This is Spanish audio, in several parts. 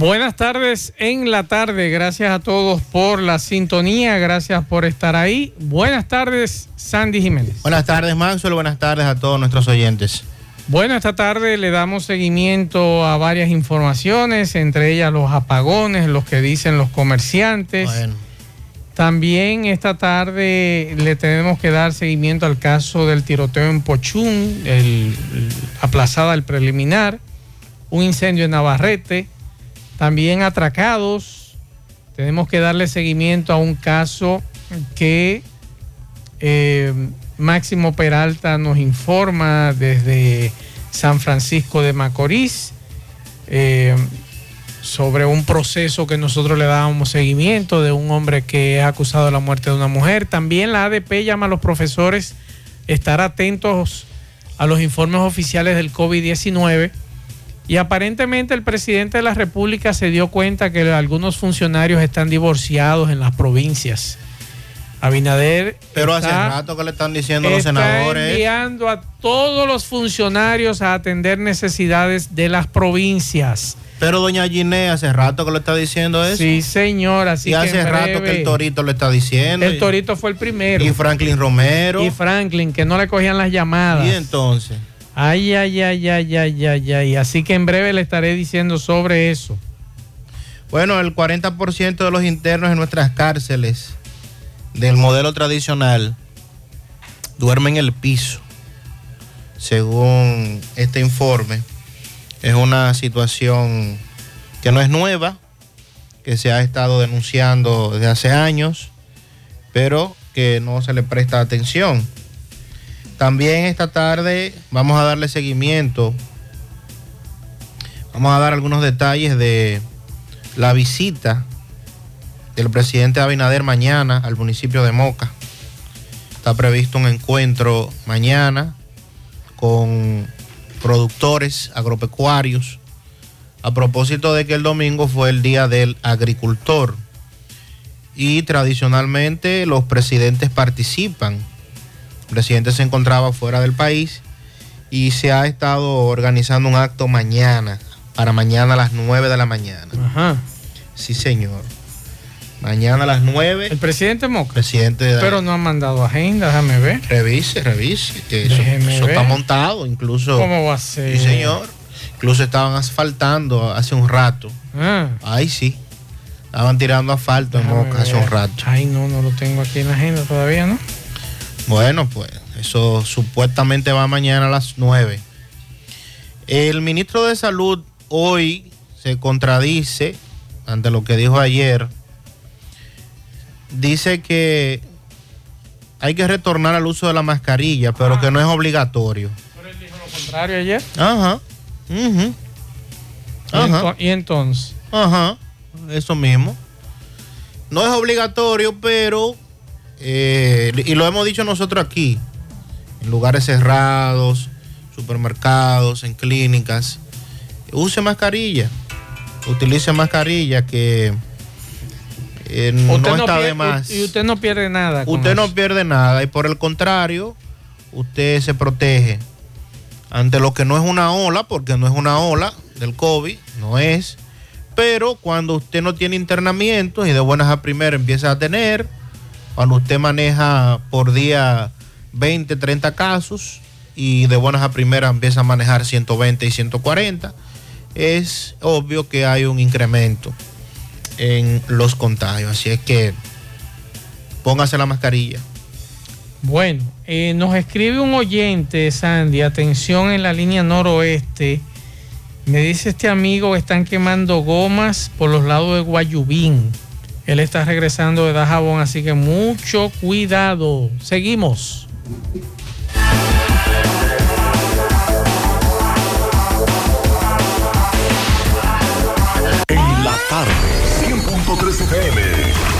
Buenas tardes en la tarde. Gracias a todos por la sintonía. Gracias por estar ahí. Buenas tardes, Sandy Jiménez. Buenas tardes, Maxwell. Buenas tardes a todos nuestros oyentes. Bueno, esta tarde le damos seguimiento a varias informaciones, entre ellas los apagones, los que dicen los comerciantes. Bueno, También esta tarde le tenemos que dar seguimiento al caso del tiroteo en Pochún, el, el- aplazada el preliminar, un incendio en Navarrete, también atracados. Tenemos que darle seguimiento a un caso que eh, Máximo Peralta nos informa desde San Francisco de Macorís. eh, sobre un proceso que nosotros le dábamos seguimiento de un hombre que es acusado de la muerte de una mujer. También la ADP llama a los profesores estar atentos a los informes oficiales del COVID-19 y aparentemente el presidente de la República se dio cuenta que algunos funcionarios están divorciados en las provincias. Abinader pero hace está- rato que le están diciendo los está senadores. enviando a todos los funcionarios a atender necesidades de las provincias. Pero doña Giné hace rato que le está diciendo eso. Sí, señor, así y que hace rato que el Torito le está diciendo. El Torito fue el primero. Y Franklin Romero. Y Franklin, que no le cogían las llamadas. Y entonces. Ay, ay, ay, ay, ay, ay, ay. Así que en breve le estaré diciendo sobre eso. Bueno, el 40% de los internos en nuestras cárceles del modelo tradicional duermen en el piso. Según este informe, es una situación que no es nueva, que se ha estado denunciando desde hace años, pero que no se le presta atención. También esta tarde vamos a darle seguimiento, vamos a dar algunos detalles de la visita del presidente Abinader mañana al municipio de Moca. Está previsto un encuentro mañana con productores agropecuarios a propósito de que el domingo fue el día del agricultor y tradicionalmente los presidentes participan. El presidente se encontraba fuera del país y se ha estado organizando un acto mañana, para mañana a las 9 de la mañana. Ajá. Sí, señor. Mañana a las 9. El presidente Moca. Presidente de Pero no ha mandado agenda, déjame ver. Revise, revise. Que eso, está montado, incluso. ¿Cómo va a ser? Sí, señor. Incluso estaban asfaltando hace un rato. Ah, Ay, sí. Estaban tirando asfalto en hace un rato. Ay, no, no lo tengo aquí en la agenda todavía, ¿no? Bueno, pues eso supuestamente va mañana a las 9. El ministro de Salud hoy se contradice ante lo que dijo ayer. Dice que hay que retornar al uso de la mascarilla, pero que no es obligatorio. Lo contrario ayer. Ajá. ¿Y, Ajá. y entonces? Ajá. Eso mismo. No es obligatorio, pero, eh, y lo hemos dicho nosotros aquí, en lugares cerrados, supermercados, en clínicas, use mascarilla, utilice mascarilla que eh, no, está de más. Y usted no pierde nada. Usted no eso. pierde nada y por el contrario, usted se protege ante lo que no es una ola, porque no es una ola del COVID, no es. Pero cuando usted no tiene internamientos y de buenas a primeras empieza a tener, cuando usted maneja por día 20, 30 casos y de buenas a primeras empieza a manejar 120 y 140, es obvio que hay un incremento en los contagios. Así es que póngase la mascarilla. Bueno, eh, nos escribe un oyente, Sandy, atención en la línea noroeste. Me dice este amigo que están quemando gomas por los lados de Guayubín. Él está regresando de Dajabón, así que mucho cuidado. Seguimos. En la tarde, 100.3 FM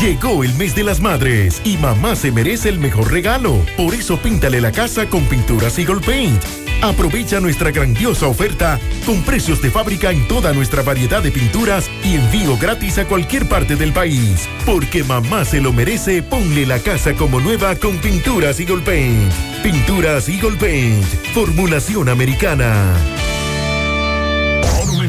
Llegó el mes de las madres y mamá se merece el mejor regalo. Por eso píntale la casa con pinturas Eagle Paint. Aprovecha nuestra grandiosa oferta con precios de fábrica en toda nuestra variedad de pinturas y envío gratis a cualquier parte del país. Porque mamá se lo merece, ponle la casa como nueva con pinturas Eagle Paint. Pinturas Eagle Paint, formulación americana.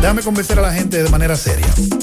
Déjame convencer a la gente de manera seria.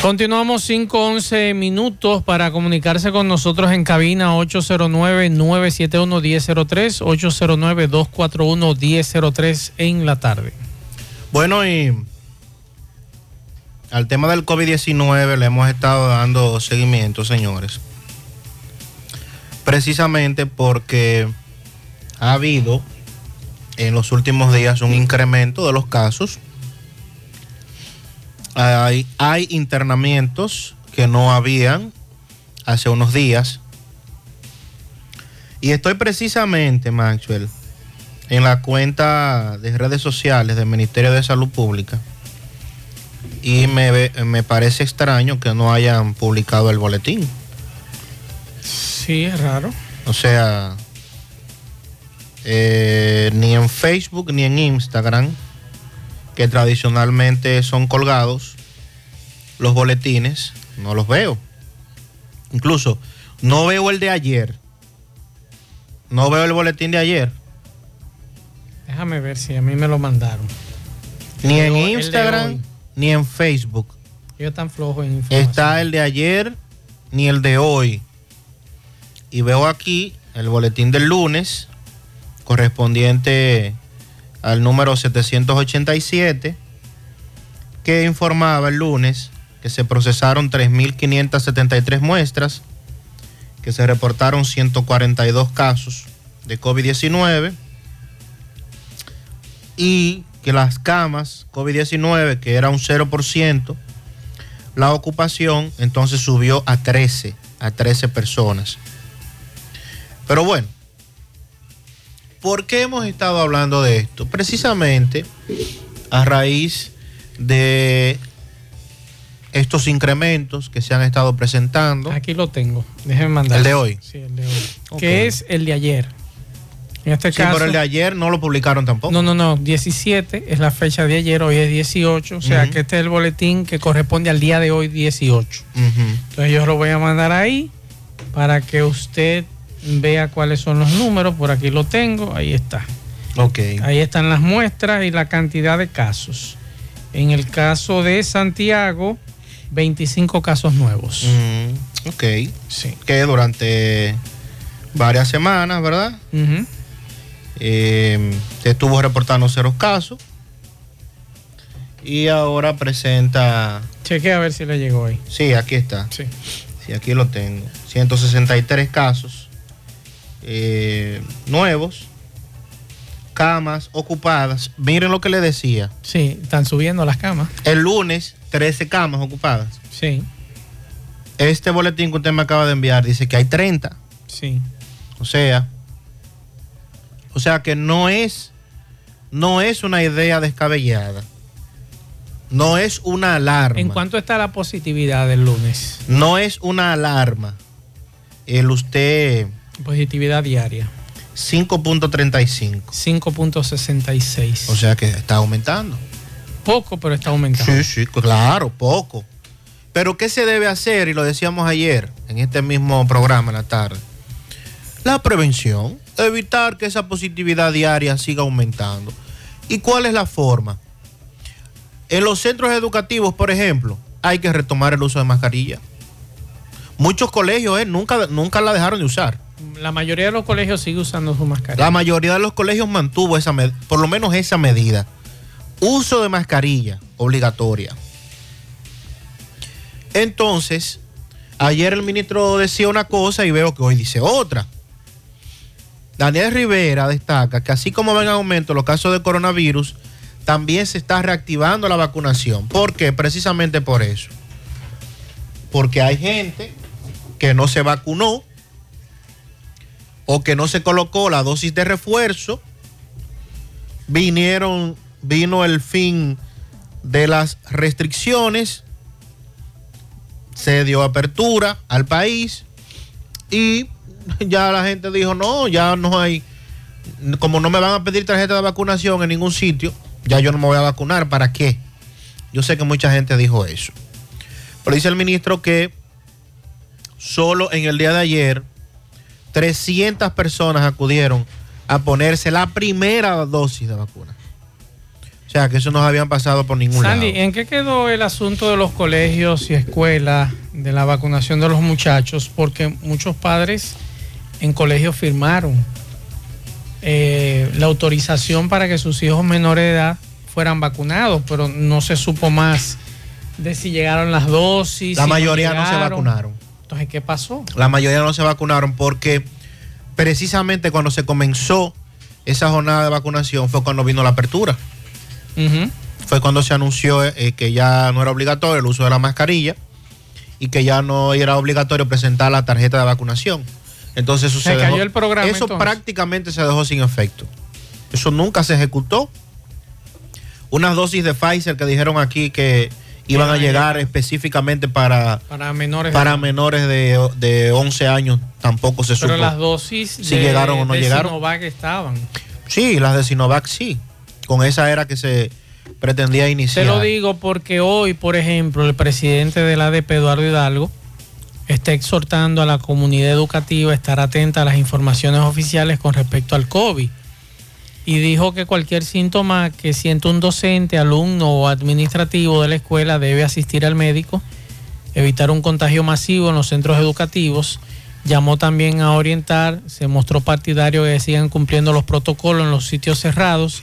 Continuamos 5-11 minutos para comunicarse con nosotros en cabina 809-971-1003, 809-241-1003 en la tarde. Bueno, y al tema del COVID-19 le hemos estado dando seguimiento, señores. Precisamente porque ha habido en los últimos días un incremento de los casos. Hay, hay internamientos que no habían hace unos días. Y estoy precisamente, Maxwell, en la cuenta de redes sociales del Ministerio de Salud Pública. Y me, me parece extraño que no hayan publicado el boletín. Sí, es raro. O sea, eh, ni en Facebook ni en Instagram, que tradicionalmente son colgados, los boletines, no los veo. Incluso, no veo el de ayer. No veo el boletín de ayer. Déjame ver si a mí me lo mandaron. Ni en Instagram, ni en Facebook. Ellos están flojos en información. Está el de ayer ni el de hoy. Y veo aquí el boletín del lunes correspondiente al número 787 que informaba el lunes que se procesaron 3.573 muestras, que se reportaron 142 casos de COVID-19 y que las camas COVID-19, que era un 0%, la ocupación entonces subió a 13, a 13 personas. Pero bueno, ¿por qué hemos estado hablando de esto? Precisamente a raíz de estos incrementos que se han estado presentando. Aquí lo tengo. Déjeme mandar. ¿El de hoy? Sí, el de hoy. Que es el de ayer. En este Sí, caso. pero el de ayer no lo publicaron tampoco. No, no, no. 17 es la fecha de ayer, hoy es 18. O sea que este es el boletín que corresponde al día de hoy, 18. Ujú. Entonces yo lo voy a mandar ahí para que usted vea cuáles son los números. Por aquí lo tengo, ahí está. Ok. Ahí están las muestras y la cantidad de casos. En el caso de Santiago, 25 casos nuevos. Mm, ok. Sí. Que durante varias semanas, ¿verdad? Eh, se estuvo reportando cero casos. Y ahora presenta. Cheque a ver si le llegó ahí. Sí, aquí está. Sí. Sí, aquí lo tengo. 163 casos eh, nuevos. Camas ocupadas. Miren lo que le decía. Sí, están subiendo las camas. El lunes, 13 camas ocupadas. Sí, Este boletín que usted me acaba de enviar dice que hay 30. sí. O sea, o sea que no es, no es una idea descabellada. No es una alarma. ¿En cuánto está la positividad del lunes? No es una alarma. El usted Positividad diaria, 5.35. 5.66. O sea que está aumentando. Poco, pero está aumentando. Sí, sí, claro, poco. Pero ¿qué se debe hacer? Y lo decíamos ayer en este mismo programa en la tarde. La prevención, evitar que esa positividad diaria siga aumentando. ¿Y cuál es la forma? En los centros educativos, por ejemplo, hay que retomar el uso de mascarilla. Muchos colegios eh, nunca, nunca la dejaron de usar. La mayoría de los colegios sigue usando su mascarilla. La mayoría de los colegios mantuvo esa por lo menos esa medida. Uso de mascarilla obligatoria. Entonces, ayer el ministro decía una cosa y veo que hoy dice otra. Daniel Rivera destaca que así como ven en aumento los casos de coronavirus, también se está reactivando la vacunación. ¿Por qué? Precisamente por eso. Porque hay gente que no se vacunó o que no se colocó la dosis de refuerzo, vinieron, vino el fin de las restricciones, se dio apertura al país y ya la gente dijo, no, ya no hay, como no me van a pedir tarjeta de vacunación en ningún sitio, ya yo no me voy a vacunar, ¿para qué? Yo sé que mucha gente dijo eso. Pero dice el ministro que solo en el día de ayer 300 personas acudieron a ponerse la primera dosis de vacuna. O sea, que eso no habían pasado por ningún Sandy, lado. ¿en qué quedó el asunto de los colegios y escuelas de la vacunación de los muchachos? Porque muchos padres en colegios firmaron eh, la autorización para que sus hijos menores de edad fueran vacunados, pero no se supo más de si llegaron las dosis. La si mayoría no se vacunaron. Entonces, ¿qué pasó? La mayoría no se vacunaron porque precisamente cuando se comenzó esa jornada de vacunación fue cuando vino la apertura. Fue cuando se anunció eh, que ya no era obligatorio el uso de la mascarilla y que ya no era obligatorio presentar la tarjeta de vacunación. Entonces eso Se se, cayó dejó- el programa, Eso entonces. prácticamente se dejó sin efecto. Eso nunca se ejecutó. Unas dosis de Pfizer que dijeron aquí que iban a llegar específicamente para, Para menores. de para edad. menores de, de 11 años, tampoco se Pero supo. las dosis si llegaron o no de llegaron. Sinovac estaban. Sí, las de Sinovac sí. Con esa era que se pretendía Te iniciar. lo digo porque hoy, por ejemplo, el presidente del ADP, Eduardo Hidalgo, está exhortando a la comunidad educativa a estar atenta a las informaciones oficiales con respecto al COVID. Y dijo que cualquier síntoma que sienta un docente, alumno o administrativo de la escuela debe asistir al médico, evitar un contagio masivo en los centros educativos. Llamó también a orientar, se mostró partidario que sigan cumpliendo los protocolos en los sitios cerrados,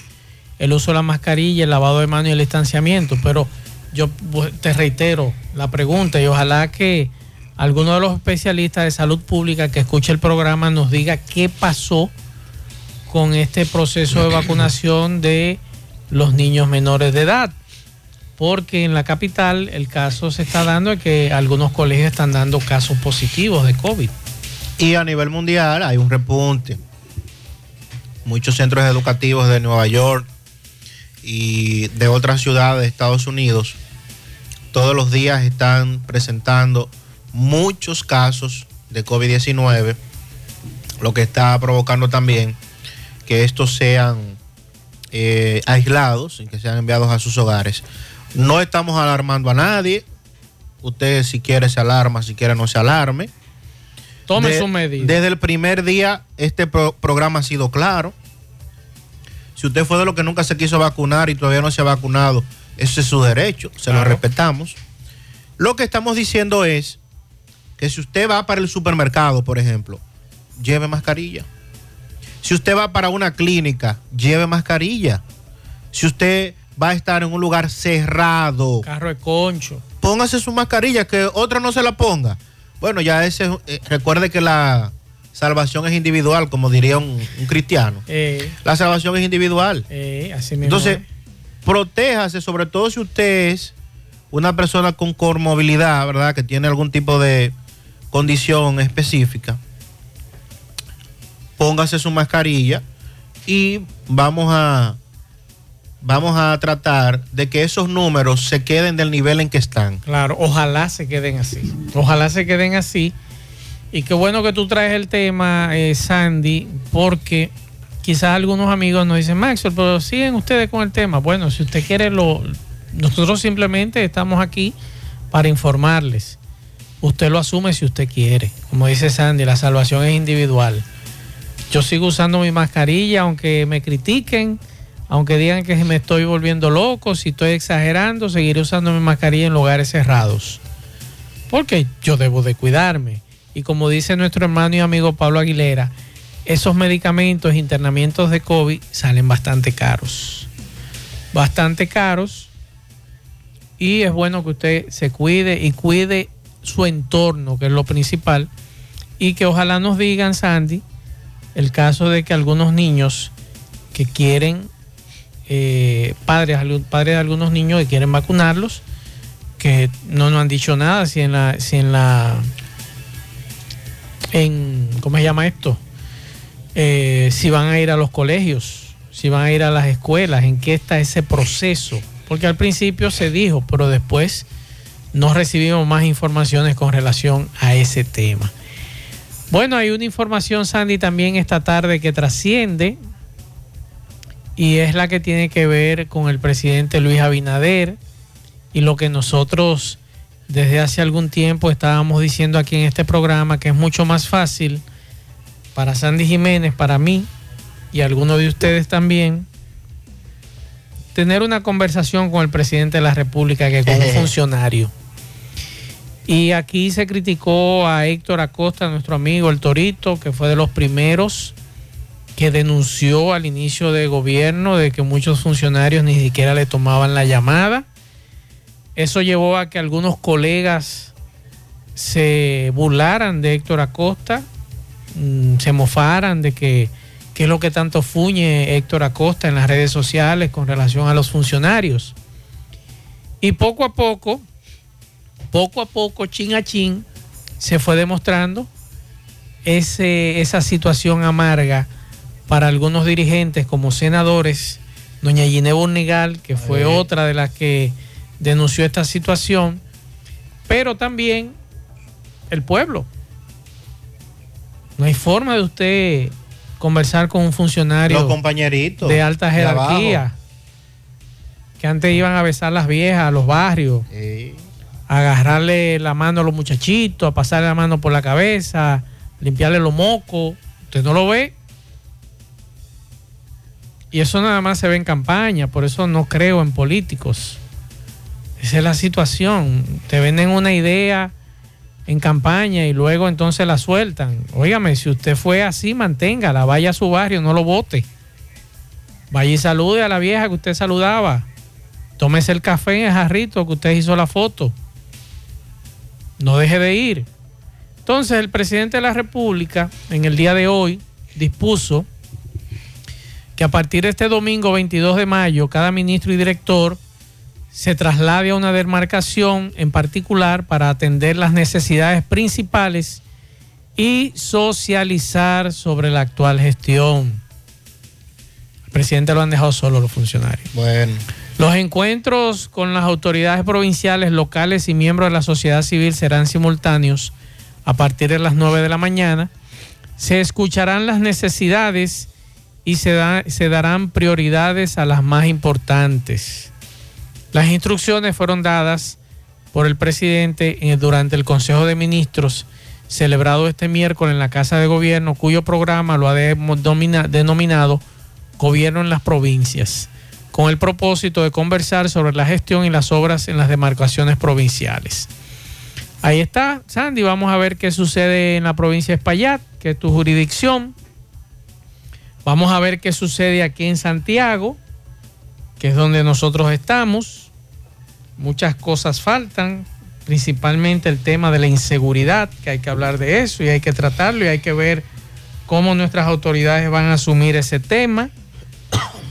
el uso de la mascarilla, el lavado de manos y el distanciamiento. Pero yo bu- te reitero la pregunta y ojalá que alguno de los especialistas de salud pública que escuche el programa nos diga qué pasó con este proceso de vacunación de los niños menores de edad. Porque en la capital el caso se está dando de que algunos colegios están dando casos positivos de COVID. Y a nivel mundial hay un repunte. Muchos centros educativos de Nueva York y de otras ciudades de Estados Unidos todos los días están presentando muchos casos de COVID-19, lo que está provocando también que estos sean eh, aislados y que sean enviados a sus hogares. No estamos alarmando a nadie. Usted si quiere se alarma, si quiere no se alarme. Tome De- sus medidas. Desde el primer día este pro- programa ha sido claro. Si usted fue de los que nunca se quiso vacunar y todavía no se ha vacunado, ese es su derecho, se lo respetamos. Lo que estamos diciendo es que si usted va para el supermercado, por ejemplo, lleve mascarilla. Si usted va para una clínica, lleve mascarilla. Si usted va a estar en un lugar cerrado, Carro de concho. póngase su mascarilla, que otra no se la ponga. Bueno, ya ese, eh, recuerde que la salvación es individual, como diría un, un cristiano. Eh, La salvación es individual. eh, así mismo Entonces, es. protéjase, sobre todo si usted es una persona con comorbilidad, ¿verdad? Que tiene algún tipo de condición específica. Póngase su mascarilla y vamos a vamos a tratar de que esos números se queden del nivel en que están. Claro, ojalá se queden así. Ojalá se queden así. Y qué bueno que tú traes el tema, eh, Sandy, porque quizás algunos amigos nos dicen, Maxwell, pero siguen ustedes con el tema. Bueno, si usted quiere, lo, nosotros simplemente estamos aquí para informarles. Usted lo asume si usted quiere. Como dice Sandy, la salvación es individual. Yo sigo usando mi mascarilla, aunque me critiquen, aunque digan que me estoy volviendo loco, si estoy exagerando, seguiré usando mi mascarilla en lugares cerrados. Porque yo debo de cuidarme. Y como dice nuestro hermano y amigo Pablo Aguilera, esos medicamentos, internamientos de COVID salen bastante caros. Bastante caros. Y es bueno que usted se cuide y cuide su entorno, que es lo principal. Y que ojalá nos digan, Sandy, el caso de que algunos niños que quieren, eh, padres, padres de algunos niños que quieren vacunarlos, que no nos han dicho nada, si en la, si en la, en, ¿cómo se llama esto? Eh, si van a ir a los colegios, si van a ir a las escuelas, en qué está ese proceso. Porque al principio se dijo, pero después no recibimos más informaciones con relación a ese tema. Bueno, hay una información, Sandy, también esta tarde que trasciende y es la que tiene que ver con el presidente Luis Abinader y lo que nosotros desde hace algún tiempo estábamos diciendo aquí en este programa, que es mucho más fácil para Sandy Jiménez, para mí y algunos de ustedes también, tener una conversación con el presidente de la República que con un funcionario. Y aquí se criticó a Héctor Acosta, nuestro amigo el Torito, que fue de los primeros que denunció al inicio de gobierno de que muchos funcionarios ni siquiera le tomaban la llamada. Eso llevó a que algunos colegas se burlaran de Héctor Acosta, mm, se mofaran de que es lo que tanto fuñe Héctor Acosta en las redes sociales con relación a los funcionarios. Y poco a poco, poco a poco, chin a chin, se fue demostrando ese, esa situación amarga para algunos dirigentes como senadores, doña Ginebra Bornigal, que fue otra de las que denunció esta situación, pero también el pueblo. No hay forma de usted conversar con un funcionario Los compañeritos. de alta de jerarquía que antes iban a besar las viejas a los barrios, agarrarle la mano a los muchachitos, a pasarle la mano por la cabeza, limpiarle los mocos. Usted no lo ve. Y eso nada más se ve en campaña, por eso no creo en políticos. Esa es la situación. Te venden una idea en campaña y luego entonces la sueltan. Óigame, si usted fue así, manténgala, vaya a su barrio, no lo vote. Vaya y salude a la vieja que usted saludaba. Tómese el café en el jarrito que usted hizo la foto. No deje de ir. Entonces, el presidente de la República, en el día de hoy, dispuso que a partir de este domingo 22 de mayo, cada ministro y director se traslade a una demarcación en particular para atender las necesidades principales y socializar sobre la actual gestión. El presidente lo han dejado solo los funcionarios. Bueno. Los encuentros con las autoridades provinciales, locales y miembros de la sociedad civil serán simultáneos a partir de las 9 de la mañana. Se escucharán las necesidades y se, se darán prioridades a las más importantes. Las instrucciones fueron dadas por el presidente en- durante el Consejo de Ministros celebrado este miércoles en la Casa de Gobierno, cuyo programa lo ha denomina- denominado Gobierno en las Provincias, con el propósito de conversar sobre la gestión y las obras en las demarcaciones provinciales. Ahí está, Sandy, vamos a ver qué sucede en la provincia de Espaillat, que es tu jurisdicción. Vamos a ver qué sucede aquí en Santiago, que es donde nosotros estamos. Muchas cosas faltan, principalmente el tema de la inseguridad, que hay que hablar de eso y hay que tratarlo y hay que ver cómo nuestras autoridades van a asumir ese tema.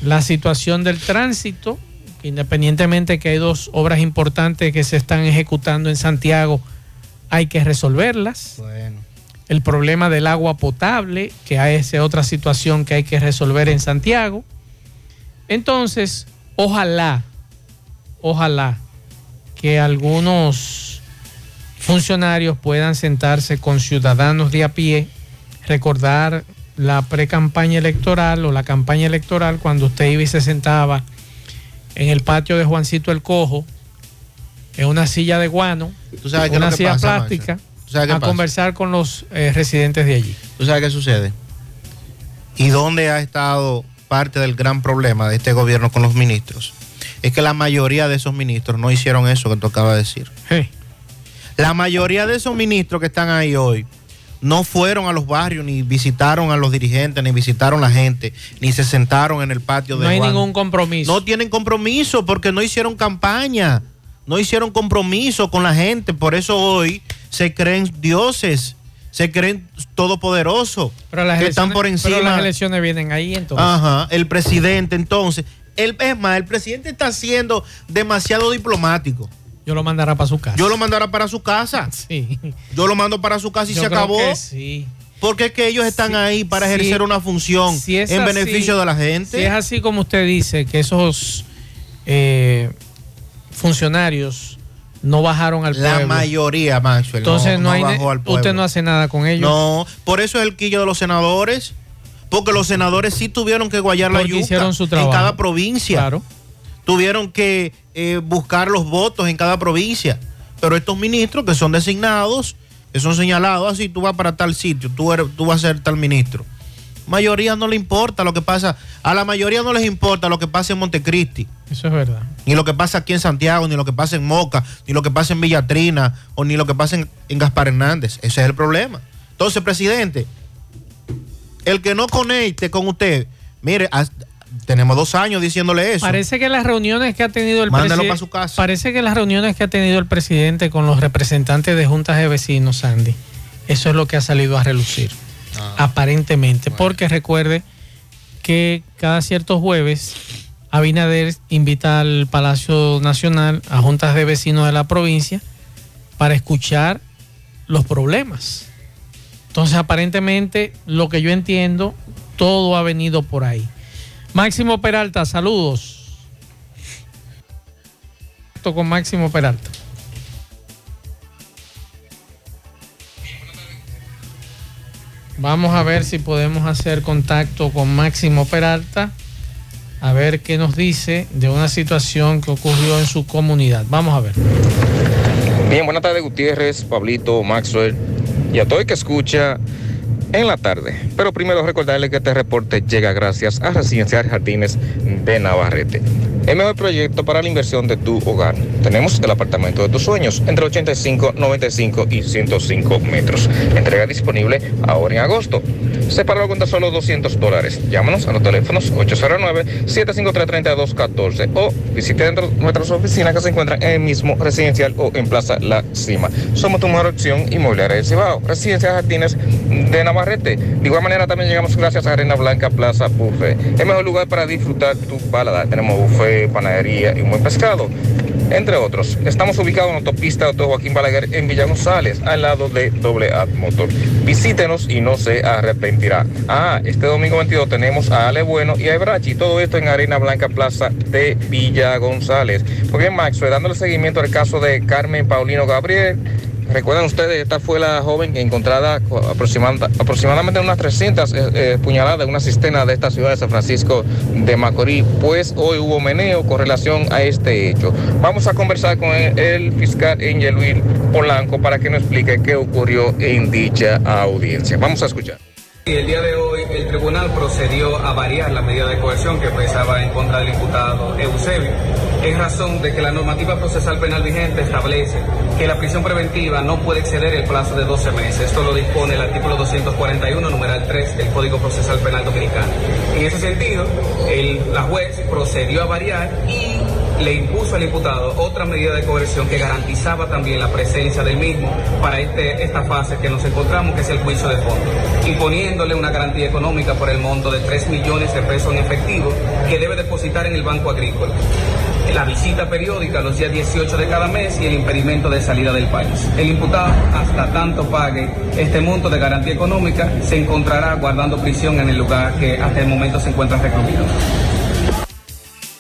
La situación del tránsito, que independientemente que hay dos obras importantes que se están ejecutando en Santiago, hay que resolverlas. El problema del agua potable, que hay esa otra situación que hay que resolver en Santiago. Entonces, ojalá, ojalá que algunos funcionarios puedan sentarse con ciudadanos de a pie, recordar la pre-campaña electoral o la campaña electoral cuando usted iba y se sentaba en el patio de Juancito el Cojo, en una silla de guano, ¿Tú sabes una que silla pasa, plástica, a pasa? conversar con los eh, residentes de allí. ¿Tú sabes qué sucede? ¿Y dónde ha estado parte del gran problema de este gobierno con los ministros? Es que la mayoría de esos ministros no hicieron eso que tú acabas de decir. La mayoría de esos ministros que están ahí hoy no fueron a los barrios, ni visitaron a los dirigentes, ni visitaron a la gente, ni se sentaron en el patio de No hay Juan. ningún compromiso. No tienen compromiso porque no hicieron campaña, no hicieron compromiso con la gente. Por eso hoy se creen dioses, se creen todopoderosos, Pero las, que están por encima. pero las elecciones vienen ahí entonces. Ajá, el presidente entonces. El, es más, el presidente está siendo demasiado diplomático. Yo lo mandará para su casa. Yo lo mandará para su casa. Sí. Yo lo mando para su casa y Yo se creo acabó. que sí. Porque es que ellos están ahí para sí. ejercer una función Si en así- beneficio de la gente. Si es así como usted dice, que esos eh, funcionarios no bajaron al La pueblo. mayoría, Maxwell. Entonces no, hay bajó al pueblo. usted no hace nada con ellos. No, por eso es el quillo de los senadores. Porque los senadores sí tuvieron que guayar la Porque yuca hicieron su en trabajo. cada provincia. Claro. Tuvieron que eh, buscar los votos en cada provincia. Pero estos ministros que son designados, que son señalados, así tú vas para tal sitio, tú, eres- tú vas a ser tal ministro. mayoría no le importa lo que pasa, a la mayoría no les importa lo que pasa en Montecristi. Eso es verdad. Ni lo que pasa aquí en Santiago, ni lo que pasa en Moca, ni lo que pasa en Villatrina, o ni lo que pasa en, en Gaspar Hernández. Ese es el problema. Entonces, presidente, el que no conecte con usted, mire, tenemos dos años diciéndole eso. Parece que las reuniones que ha tenido el Mándalo presidente. su casa. Parece que las reuniones que ha tenido el presidente con los representantes de juntas de vecinos, Sandy, eso es lo que ha salido a relucir. Ah. Aparentemente. Porque recuerde que cada ciertos jueves Abinader invita al Palacio Nacional a juntas de vecinos de la provincia para escuchar los problemas. Entonces, aparentemente, lo que yo entiendo, todo ha venido por ahí. Máximo Peralta, saludos. Con Máximo Peralta. Vamos a ver si podemos hacer contacto con Máximo Peralta, a ver qué nos dice de una situación que ocurrió en su comunidad. Vamos a ver. Bien, buenas tardes Gutiérrez, Pablito, Maxwell y a todo el que escucha en la tarde. Pero primero recordarle que este reporte llega gracias a Residencial Jardines de Navarrete. El mejor proyecto para la inversión de tu hogar. Tenemos el apartamento de tus sueños entre 85, 95 y 105 metros. Entrega disponible ahora en agosto. Separado con solo 200 dólares. Llámanos a los teléfonos 809-753-3214 o visite dentro de nuestras oficinas que se encuentran en el mismo residencial o en Plaza La Cima. Somos tu mejor opción inmobiliaria del Cibao. Residencial Jardines de Navarrete. De igual manera también llegamos gracias a Arena Blanca Plaza Buffet. El mejor lugar para disfrutar tu paladar. Tenemos buffet, panadería y un buen pescado entre otros. Estamos ubicados en la autopista Auto Joaquín Balaguer en Villa González, al lado de Doble A Motor. Visítenos y no se arrepentirá. Ah, este domingo 22 tenemos a Ale Bueno y a Ebrachi, todo esto en Arena Blanca Plaza de Villa González. Porque Maxwell, dándole seguimiento al caso de Carmen Paulino Gabriel, Recuerdan ustedes, esta fue la joven encontrada aproximada- aproximadamente unas 300 eh, eh, puñaladas en una cisterna de esta ciudad de San Francisco de Macorís. Pues hoy hubo meneo con relación a este hecho. Vamos a conversar con el, fiscal Angel Polanco para que nos explique qué ocurrió en dicha audiencia. Vamos a escuchar. El día de hoy el tribunal procedió a variar la medida de coerción que pesaba en contra del imputado Eusebio, en razón de que la normativa procesal penal vigente establece que la prisión preventiva no puede exceder el plazo de 12 meses. Esto lo dispone el artículo 241, numeral 3 del Código Procesal Penal Dominicano. En ese sentido, el- la juez procedió a variar y le impuso al imputado otra medida de coerción que garantizaba también la presencia del mismo para este- esta fase que nos encontramos, que es el juicio de fondo, imponiéndole una garantía económica por el monto de 3 millones de pesos en efectivo que debe depositar en el Banco Agrícola. La visita periódica los días 18 de cada mes y el impedimento de salida del país. El imputado, hasta tanto pague este monto de garantía económica, se encontrará guardando prisión en el lugar que hasta el momento se encuentra recluido.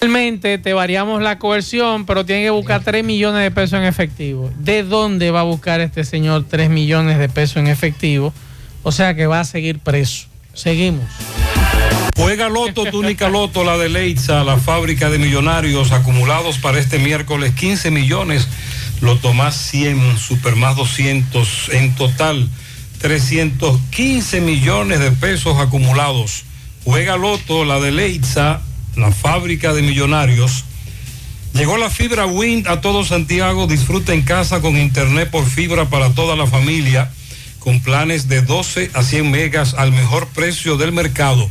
Realmente te variamos la coerción, pero tiene que buscar 3 millones de pesos en efectivo. ¿De dónde va a buscar este señor 3 millones de pesos en efectivo? O sea que va a seguir preso. Seguimos. Juega Loto, túnica Loto, la de Leitza, la fábrica de millonarios acumulados para este miércoles 15 millones, Loto más 100, Super más 200, en total 315 millones de pesos acumulados. Juega Loto, la de Leitza, la fábrica de millonarios. Llegó la fibra Wind a todo Santiago. Disfruta en casa con internet por fibra para toda la familia, con planes de 12 a 100 megas al mejor precio del mercado.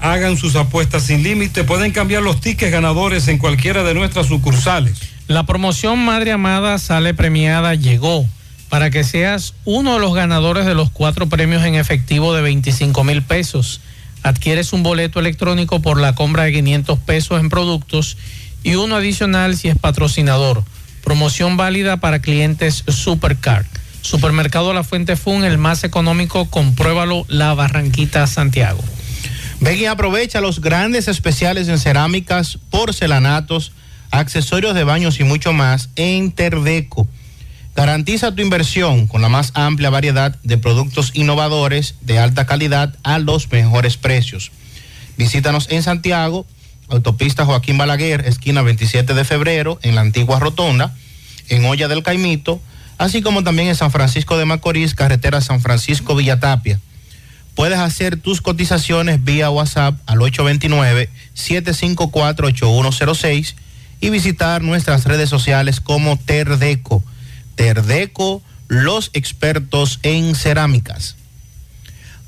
Hagan sus apuestas sin límite. Pueden cambiar los tickets ganadores en cualquiera de nuestras sucursales. La promoción Madre Amada sale premiada llegó para que seas uno de los ganadores de los cuatro premios en efectivo de 25 mil pesos. Adquieres un boleto electrónico por la compra de 500 pesos en productos y uno adicional si es patrocinador. Promoción válida para clientes Supercar. Supermercado La Fuente Fun, el más económico, compruébalo, La Barranquita, Santiago. Ven y aprovecha los grandes especiales en cerámicas, porcelanatos, accesorios de baños y mucho más en Terdeco. Garantiza tu inversión con la más amplia variedad de productos innovadores de alta calidad a los mejores precios. Visítanos en Santiago, autopista Joaquín Balaguer, esquina 27 de febrero, en la antigua Rotonda, en Olla del Caimito, así como también en San Francisco de Macorís, carretera San Francisco Villatapia. Puedes hacer tus cotizaciones vía WhatsApp al 829-754-8106 y visitar nuestras redes sociales como Terdeco. Terdeco, los expertos en cerámicas.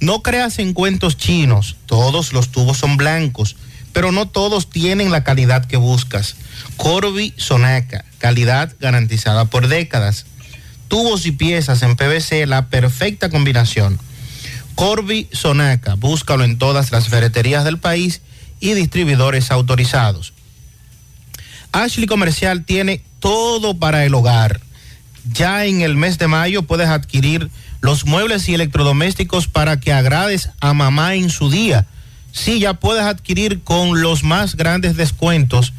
No creas en cuentos chinos, todos los tubos son blancos, pero no todos tienen la calidad que buscas. Corby Sonaca, calidad garantizada por décadas. Tubos y piezas en PVC, la perfecta combinación. Corby Sonaca, búscalo en todas las ferreterías del país y distribuidores autorizados. Ashley Comercial tiene todo para el hogar. Ya en el mes de mayo puedes adquirir los muebles y electrodomésticos para que agrades a mamá en su día. Sí, ya puedes adquirir con los más grandes descuentos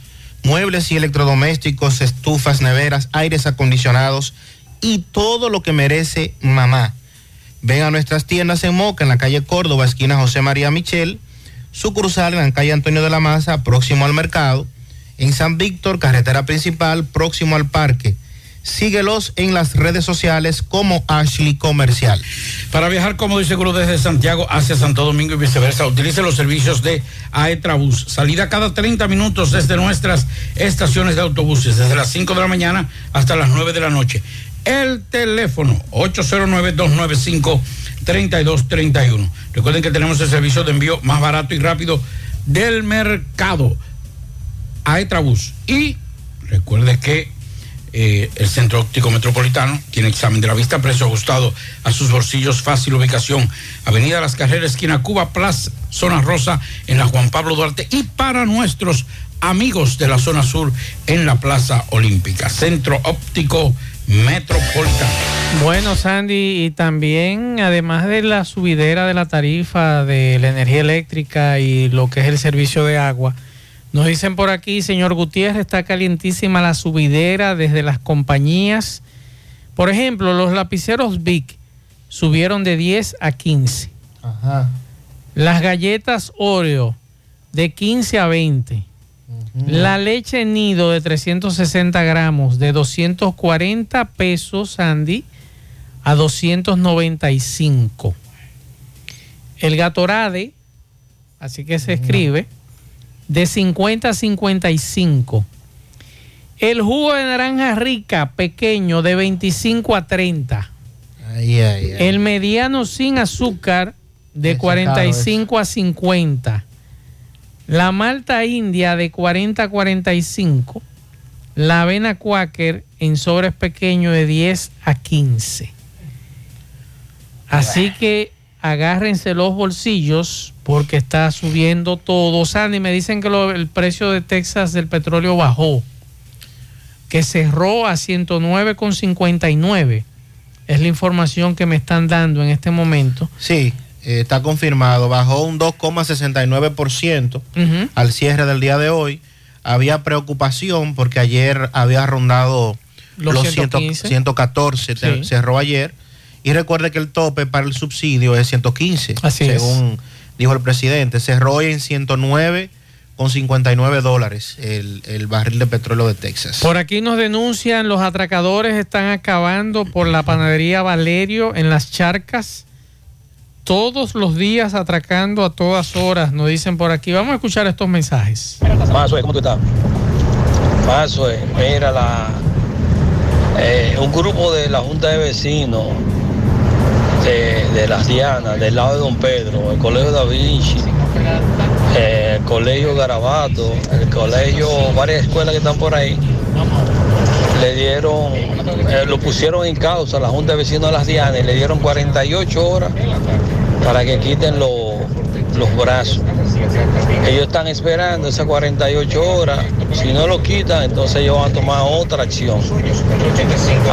muebles y electrodomésticos, estufas, neveras, aires acondicionados y todo lo que merece mamá. Ven a nuestras tiendas en Moca, en la calle Córdoba, esquina José María Michel, sucursal en la calle Antonio de la Maza, próximo al mercado, en San Víctor, carretera principal, próximo al parque. Síguelos en las redes sociales como Ashley Comercial. Para viajar cómodo y seguro desde Santiago hacia Santo Domingo y viceversa, utilice los servicios de Aetrabús. Salida cada 30 minutos desde nuestras estaciones de autobuses, desde las 5 de la mañana hasta las 9 de la noche. El teléfono 809-295-3231. Recuerden que tenemos el servicio de envío más barato y rápido del mercado. Aetrabús. Y recuerde que eh, el Centro Óptico Metropolitano tiene examen de la vista, precio ajustado a sus bolsillos, fácil ubicación. Avenida Las Carreras, esquina Cuba, Plaza, zona rosa, en la Juan Pablo Duarte. Y para nuestros amigos de la zona sur, en la Plaza Olímpica. Centro Óptico Metropolitano. Bueno, Sandy, y también, además de la subidera de la tarifa de la energía eléctrica y lo que es el servicio de agua, nos dicen por aquí, señor Gutiérrez, está calientísima la subidera desde las compañías. Por ejemplo, los lapiceros Vic subieron de 10 a 15. Ajá. Las galletas Oreo de 15 a 20. La leche nido de 360 gramos de 240 pesos, Andy, a 295. El Gatorade, así que se escribe, de 50 a 55. El jugo de naranja rica, pequeño, de 25 a 30. Ay, ay, ay. El mediano sin azúcar, de Ese 45 a 50. La malta india, de 40 a 45. La avena quaker en sobres pequeños, de 10 a 15. Así que agárrense los bolsillos porque está subiendo todo. Sandy, me dicen que lo- el precio de Texas del petróleo bajó, que cerró a 109,59. Es la información que me están dando en este momento. Sí, eh, está confirmado. Bajó un 2,69% Ujú. al cierre del día de hoy. Había preocupación porque ayer había rondado Los los, 115. 114, te- Sí. cerró ayer. Y recuerde que el tope para el subsidio es 115, Así es. según dijo el presidente. Cerró hoy en 109 con 59 dólares el, el barril de petróleo de Texas. Por aquí nos denuncian, los atracadores están acabando por la panadería Valerio en las charcas. Todos los días atracando a todas horas, nos dicen por aquí. Vamos a escuchar estos mensajes. Mazue, ¿cómo tú estás? Mazue, mira, la, eh, un grupo de la Junta de Vecinos de, de Las Dianas, del lado de Don Pedro, el Colegio Da Vinci, eh, el Colegio Garabato, el Colegio, varias escuelas que están por ahí, le dieron, eh, lo pusieron en causa la Junta de Vecinos de Las Dianas y le dieron 48 horas para que quiten los, los brazos. Ellos están esperando esas 48 horas. Si no lo quitan, entonces ellos van a tomar otra acción.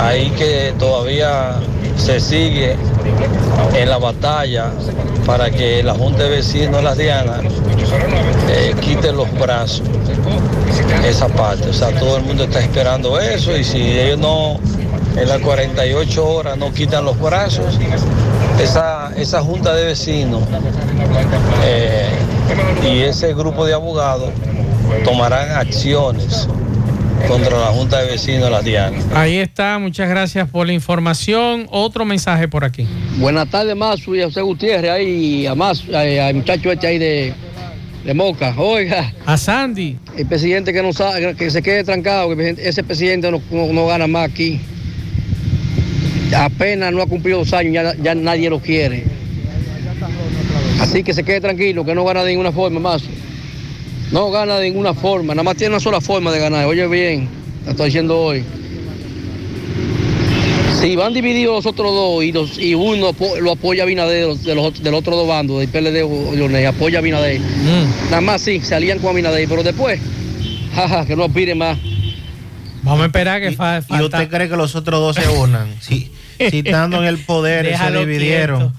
Ahí que todavía se sigue en la batalla para que la Junta de Vecinos Las Dianas eh, quite los brazos esa parte. O sea, todo el mundo está esperando eso y si ellos no, en las 48 horas no quitan los brazos, esa, esa Junta de Vecinos eh, y ese grupo de abogados tomarán acciones contra la Junta de Vecinos Las Dianas. Ahí está, muchas gracias por la información. Otro mensaje por aquí. Buenas tardes, Mazu y a José Gutiérrez, ahí, a Mazu, al muchacho este ahí de, de Moca. Oiga. A Sandy. El presidente que no sabe, que se quede trancado, que ese presidente no, no- no gana más aquí. Apenas no ha cumplido dos años, ya, ya nadie lo quiere. Así que se quede tranquilo, que no gana de ninguna forma, Mazu. No gana de ninguna forma, nada más tiene una sola forma de ganar. Oye bien, te estoy diciendo hoy. Si van divididos los otros dos y, los, y uno lo apoya a Binader de los, de los- del otro dos bandos, del PLD o Leonel, apoya a Binader. Nada más sí, se alían con Binader, pero después, jaja, que no aspiren más. Vamos a esperar que fa- ¿Y falta. usted cree que los otros dos se unan? Si, si estando en el poder se dividieron.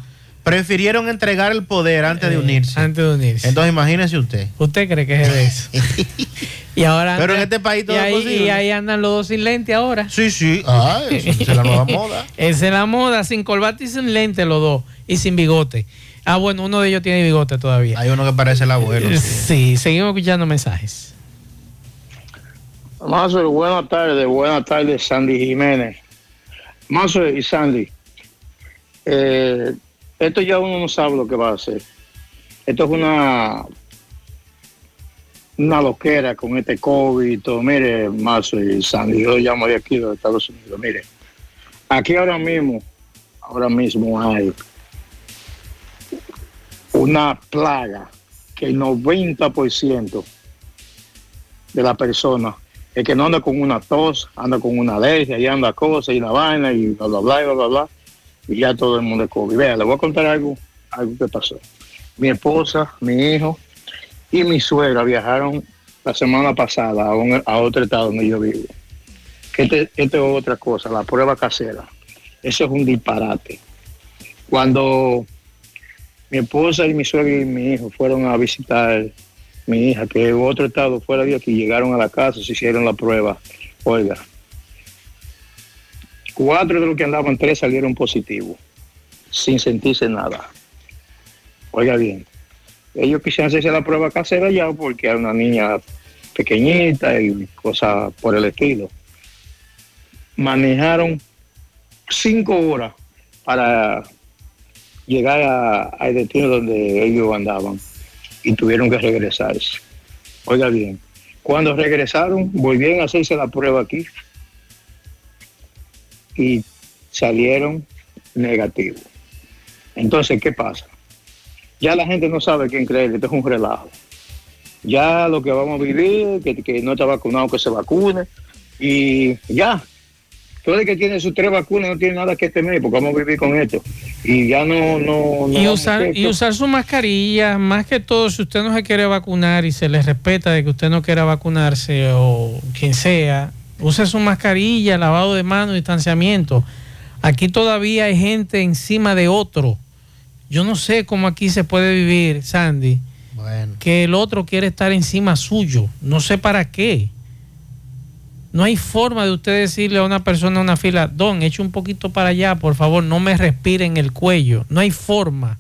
Prefirieron entregar el poder antes de unirse. Eh, Antes de unirse. Entonces imagínese usted. ¿Usted cree que es de eso? y ahora Pero anda- en este país todo y es ahí, posible. y ahí andan los dos sin lente ahora. Sí, sí. Ah, eso es la nueva moda. Esa es la moda, sin corbata y sin lente los dos. Y sin bigote. Ah, bueno, uno de ellos tiene bigote todavía. Hay uno que parece el abuelo. Sí, seguimos escuchando mensajes. Mazo, buenas tardes, buenas tardes, Sandy Jiménez. Mazo y Sandy, eh, esto ya uno no sabe lo que va a hacer. Esto es una una loquera con este COVID y todo. Mire, Mazo y Sandy, yo llamo de aquí de Estados Unidos. Mire, aquí ahora mismo, ahora mismo hay una plaga que el 90% de la persona es que no anda con una tos, anda con una alergia y anda cosas y una vaina y bla, bla, bla, bla, bla, bla. Y ya todo el mundo es COVID. Vea, le voy a contar algo, algo que pasó. Mi esposa, mi hijo y mi suegra viajaron la semana pasada a, otro estado donde yo vivo. Que este, es otra cosa, la prueba casera. Eso es un disparate. Cuando mi esposa y mi suegra y mi hijo fueron a visitar mi hija, que en otro estado fuera de aquí, llegaron a la casa, se hicieron la prueba. Oiga, cuatro de los que andaban, tres salieron positivos, sin sentirse nada. Oiga bien, ellos quisieron hacerse la prueba casera ya porque era una niña pequeñita y cosas por el estilo. Manejaron cinco horas para llegar al destino donde ellos andaban y tuvieron que regresarse. Oiga bien, cuando regresaron, volvieron a hacerse la prueba aquí y salieron negativos. Entonces, ¿qué pasa? Ya la gente no sabe quién creer, esto es un relajo. Ya lo que vamos a vivir, que, que no está vacunado, que se vacune, y ya. Todo el que tiene sus tres vacunas no tiene nada que temer, porque vamos a vivir con esto. Y ya no... no, no Y usar, y usar su mascarilla, más que todo, si usted no se quiere vacunar y se le respeta de que usted no quiera vacunarse o quien sea, use su mascarilla, lavado de manos, distanciamiento. Aquí todavía hay gente encima de otro. Yo no sé cómo aquí se puede vivir, Sandy, Bueno. que el otro quiere estar encima suyo. No sé para qué. No hay forma de usted decirle a una persona en una fila, Don, eche un poquito para allá, por favor, no me respire en el cuello. No hay forma.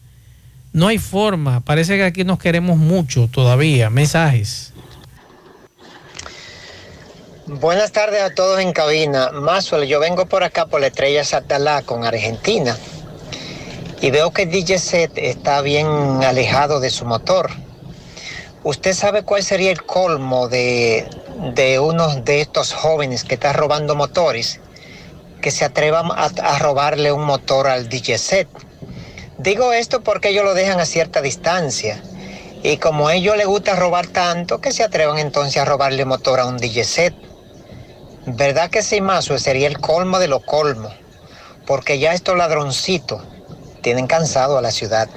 No hay forma. Parece que aquí nos queremos mucho todavía. Mensajes. Buenas tardes a todos en cabina. Maxwell, yo vengo por acá por la estrella Satalá con Argentina y veo que el DJ set está bien alejado de su motor. ¿Usted sabe cuál sería el colmo de, de uno de estos jóvenes que está robando motores? Que se atrevan a, robarle un motor al DJ set. Digo esto porque ellos lo dejan a cierta distancia. Y como a ellos les gusta robar tanto, que se atrevan entonces a robarle motor a un DJ set. ¿Verdad que sí, Mazo? Sería el colmo de lo colmo. Porque ya estos ladroncitos tienen cansado a la ciudad.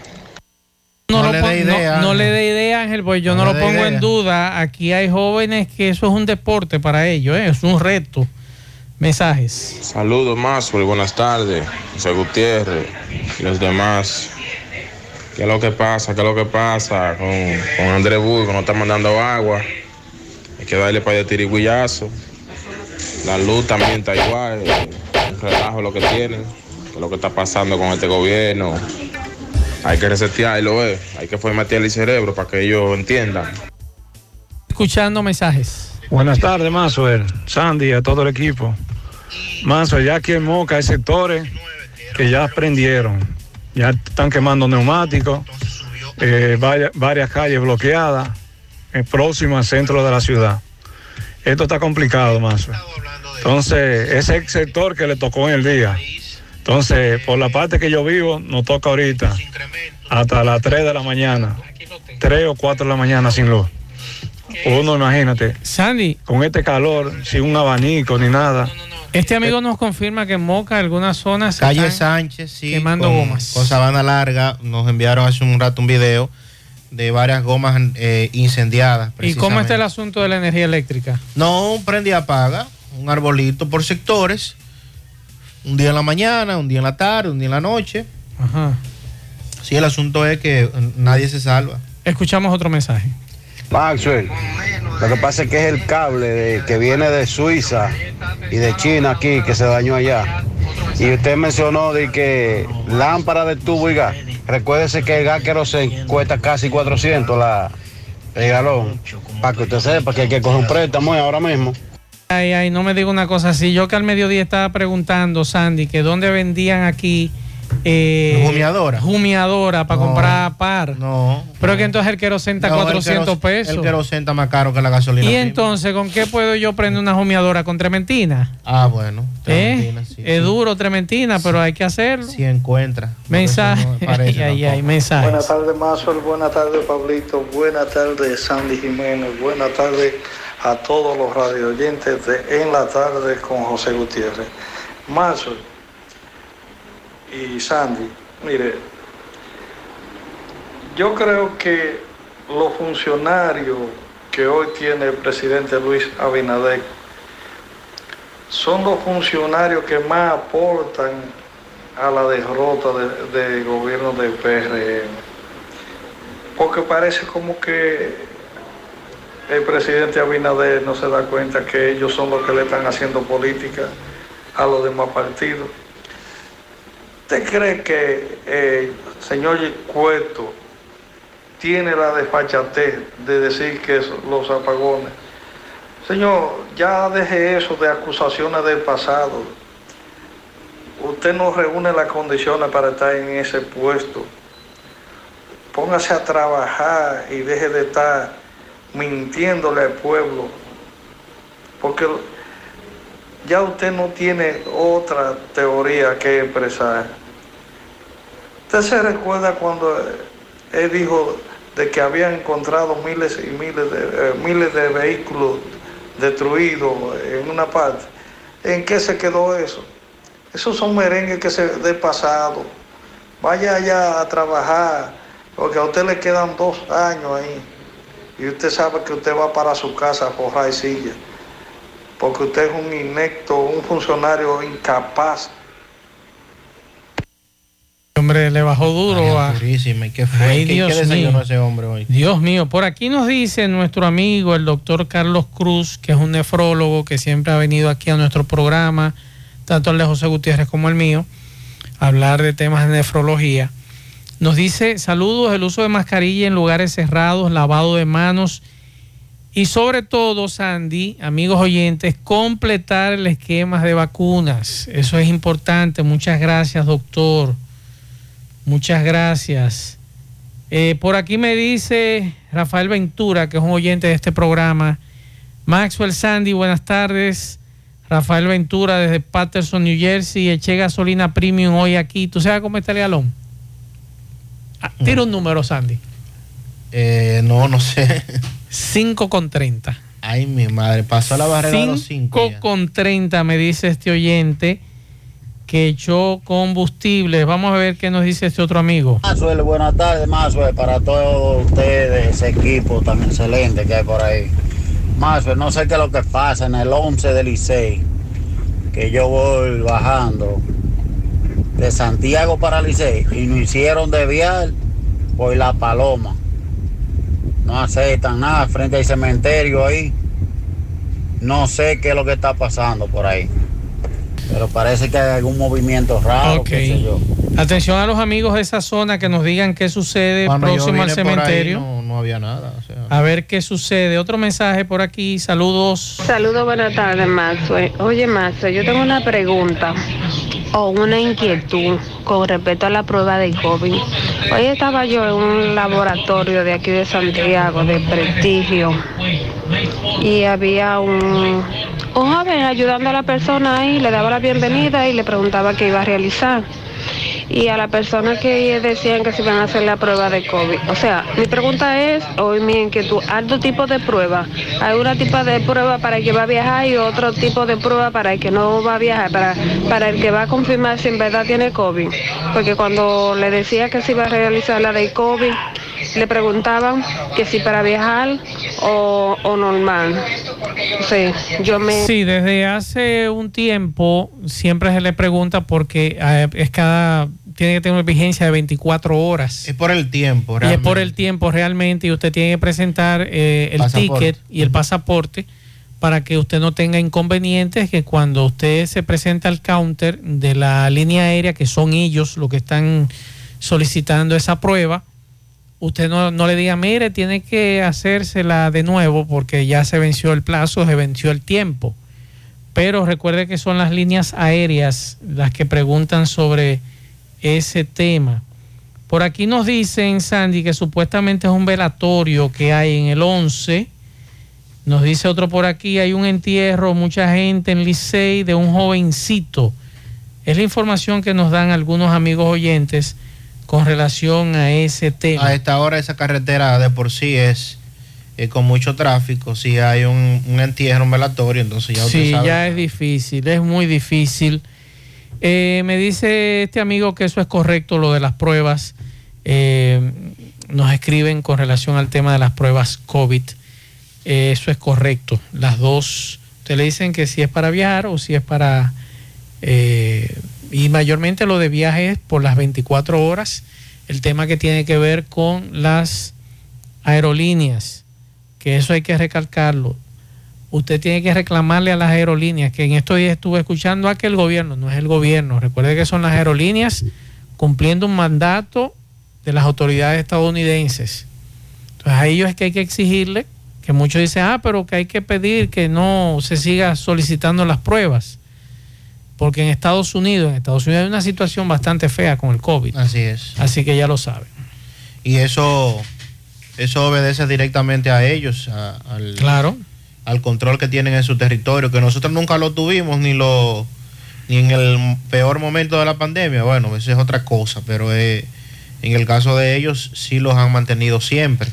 No, le dé idea, no- le dé idea, Ángel, porque yo no, No lo pongo en duda. Aquí hay jóvenes que eso es un deporte para ellos, ¿eh? es un reto. Mensajes. Saludos, Mazo, y buenas tardes. José Gutiérrez y los demás. ¿Qué es lo que pasa? ¿Qué es lo que pasa con, con Andrés Burgo? No está mandando agua. Hay que darle para de tirigüillazo. La luz también está igual. Un relajo lo que tienen. ¿Qué es lo que está pasando con este gobierno? Hay que resetearlo, eh. Hay que formatear el cerebro para que ellos entiendan. Escuchando mensajes. Buenas tardes, Mazuel, Sandy, a todo el equipo. Mazuel, ya aquí en Moca hay sectores que ya prendieron, ya están quemando neumáticos, eh, varias, varias calles bloqueadas, eh, próximas al centro de la ciudad. Esto está complicado, Mazuel. Entonces, ese es el sector que le tocó en el día. Entonces, por la parte que yo vivo, nos toca ahorita hasta las 3 de la mañana, 3 o 4 de la mañana sin luz. Uno, imagínate. Sandy. Con este calor, sin un abanico ni nada. Este amigo nos confirma que en Moca, algunas zonas. Calle están Sánchez, sí. Quemando con, gomas. Con sabana larga. Nos enviaron hace un rato un video de varias gomas eh, incendiadas. ¿Y cómo está el asunto de la energía eléctrica? No, prende y apaga. Un arbolito por sectores. Un día en la mañana, un día en la tarde, un día en la noche. Ajá. Sí, el asunto es que eh, nadie se salva. Escuchamos otro mensaje. Maxwell, lo que pasa es que es el cable de- que viene de Suiza y de China aquí que se dañó allá. Y usted mencionó de que lámpara de tubo y gas. Recuérdese que el gas se cuesta casi 400 la, el galón. Para que usted sepa que hay que coger un préstamo ahora mismo. Ay, ay, no me diga una cosa así. Yo que al mediodía estaba preguntando, Sandy, que dónde vendían aquí. Eh, Jumiadora. Jumiadora para No, comprar par. No. Pero que entonces el querosén está No, el 400 queros- pesos. El querosén está más caro que la gasolina. y prima. entonces, ¿con qué puedo yo prender una jumiadora? ¿Con trementina? Ah, bueno. ¿Eh? trementina, sí, es sí. duro trementina, pero hay que hacerlo. Si encuentra. Mensaje. No me parece ay, ay, mensajes. Buenas tardes, Mazuel. Buenas tardes, Pablito. Buenas tardes, Sandy Jiménez. Buenas tardes a todos los radioyentes de En la Tarde con José Gutiérrez. Mazuel y Sandy, mire, yo creo que los funcionarios que hoy tiene el presidente Luis Abinader son los funcionarios que más aportan a la derrota de- del gobierno del PRM. Porque parece como que el presidente Abinader no se da cuenta que ellos son los que le están haciendo política a los demás partidos. ¿Usted cree que el señor Cueto tiene la desfachatez de decir que los apagones? Señor, ya deje eso de acusaciones del pasado. Usted no reúne las condiciones para estar en ese puesto. Póngase a trabajar y deje de estar mintiéndole al pueblo. Porque ya usted no tiene otra teoría que expresar. Usted se recuerda cuando él dijo de que había encontrado miles y miles de, eh, miles de vehículos destruidos en una parte. ¿En qué se quedó eso? Esos son merengues que se de pasado. Vaya allá a trabajar, porque a usted le quedan dos años ahí. Y usted sabe que usted va para su casa a forrar silla. Porque usted es un inecto, un funcionario incapaz. Hombre, le bajó duro a. Durísima, ¿y qué fue? Ay, ¿Qué- Dios qué mío. ese hombre hoy? Dios mío, por aquí nos dice nuestro amigo, el doctor Carlos Cruz, que es un nefrólogo que siempre ha venido aquí a nuestro programa, tanto el de José Gutiérrez como el mío, a hablar de temas de nefrología. Nos dice, saludos, el uso de mascarilla en lugares cerrados, lavado de manos y sobre todo, Sandy, amigos oyentes, completar el esquema de vacunas. Eso es importante. Muchas gracias, doctor. Muchas gracias. Eh, por aquí me dice Rafael Ventura, que es un oyente de este programa. Maxwell Sandy, buenas tardes. Rafael Ventura desde Patterson, New Jersey. Eché gasolina premium hoy aquí. ¿Tú sabes cómo está el galón? Tira un número, Sandy. Eh, no, no sé. 5 con 30. Ay, mi madre, pasó la barrera de los 5. 5 con 30 me dice este oyente que echó combustible. Vamos a ver qué nos dice este otro amigo. Maxwell, buenas tardes, Maxwell, para todos ustedes, ese equipo tan excelente que hay por ahí. Maxwell, no sé qué es lo que pasa en el 11 del Licey. que yo voy bajando de Santiago para Licey y nos hicieron desviar por La Paloma. No aceptan nada frente al cementerio ahí. No sé qué es lo que está pasando por ahí. Pero parece que hay algún movimiento raro, Ok. qué sé yo. Atención a los amigos de esa zona que nos digan qué sucede Cuando próximo al ahí, cementerio. no, no había nada. o sea. A ver qué sucede. Otro mensaje por aquí. Saludos. Saludos, buenas tardes, Maxwell. Oye, Maxwell, yo tengo una pregunta o una inquietud con respecto a la prueba de COVID. Hoy estaba yo en un laboratorio de aquí de Santiago, de prestigio, y había un, un joven ayudando a la persona ahí, le daba la bienvenida y le preguntaba qué iba a realizar. Y a la persona que decían que se iban a hacer la prueba de COVID. O sea, mi pregunta es, o mi inquietud, ¿hay dos tipos de prueba? Hay una tipo de prueba para el que va a viajar y otro tipo de prueba para el que no va a viajar, para, para el que va a confirmar si en verdad tiene COVID. Porque cuando le decía que se iba a realizar la de COVID, le preguntaban que si para viajar o, o normal. Sí, yo me... Sí, desde hace un tiempo siempre se le pregunta porque eh, es cada tiene que tener una vigencia de 24 horas. Es por el tiempo, Y es realmente. por el tiempo realmente y usted tiene que presentar eh, el Pasaporte. ticket y el pasaporte para que usted no tenga inconvenientes que cuando usted se presenta al counter de la línea aérea, que son ellos los que están solicitando esa prueba, usted no, no le diga, mire, tiene que hacérsela de nuevo porque ya se venció el plazo, se venció el tiempo. Pero recuerde que son las líneas aéreas las que preguntan sobre ese tema. Por aquí nos dicen, Sandy, que supuestamente es un velatorio que hay en el 11. Nos dice otro por aquí, hay un entierro, mucha gente en Licey de un jovencito. Es la información que nos dan algunos amigos oyentes con relación a ese tema. A esta hora esa carretera de por sí es eh, con mucho tráfico. Si hay un, un entierro, un velatorio, entonces ya Sí, sabe. ya es difícil, es muy difícil. Eh, me dice este amigo que eso es correcto, lo de las pruebas. Eh, nos escriben con relación al tema de las pruebas COVID. Eh, eso es correcto. Las dos, te le dicen que si es para viajar o si es para... y mayormente lo de viaje es por las 24 horas. El tema que tiene que ver con las aerolíneas, que eso hay que recalcarlo usted tiene que reclamarle a las aerolíneas, que en estos días estuve escuchando a que el gobierno, no es el gobierno, recuerde que son las aerolíneas cumpliendo un mandato de las autoridades estadounidenses. Entonces a ellos es que hay que exigirle, que muchos dicen, ah, pero que hay que pedir que no se siga solicitando las pruebas, porque en Estados Unidos, en Estados Unidos hay una situación bastante fea con el COVID. Así es. Así que ya lo saben. Y eso, eso obedece directamente a ellos, a- al, Claro. al control que tienen en su territorio, que nosotros nunca lo tuvimos, ni lo ni en el peor momento de la pandemia. Bueno, eso es otra cosa, pero eh, en el caso de ellos sí los han mantenido siempre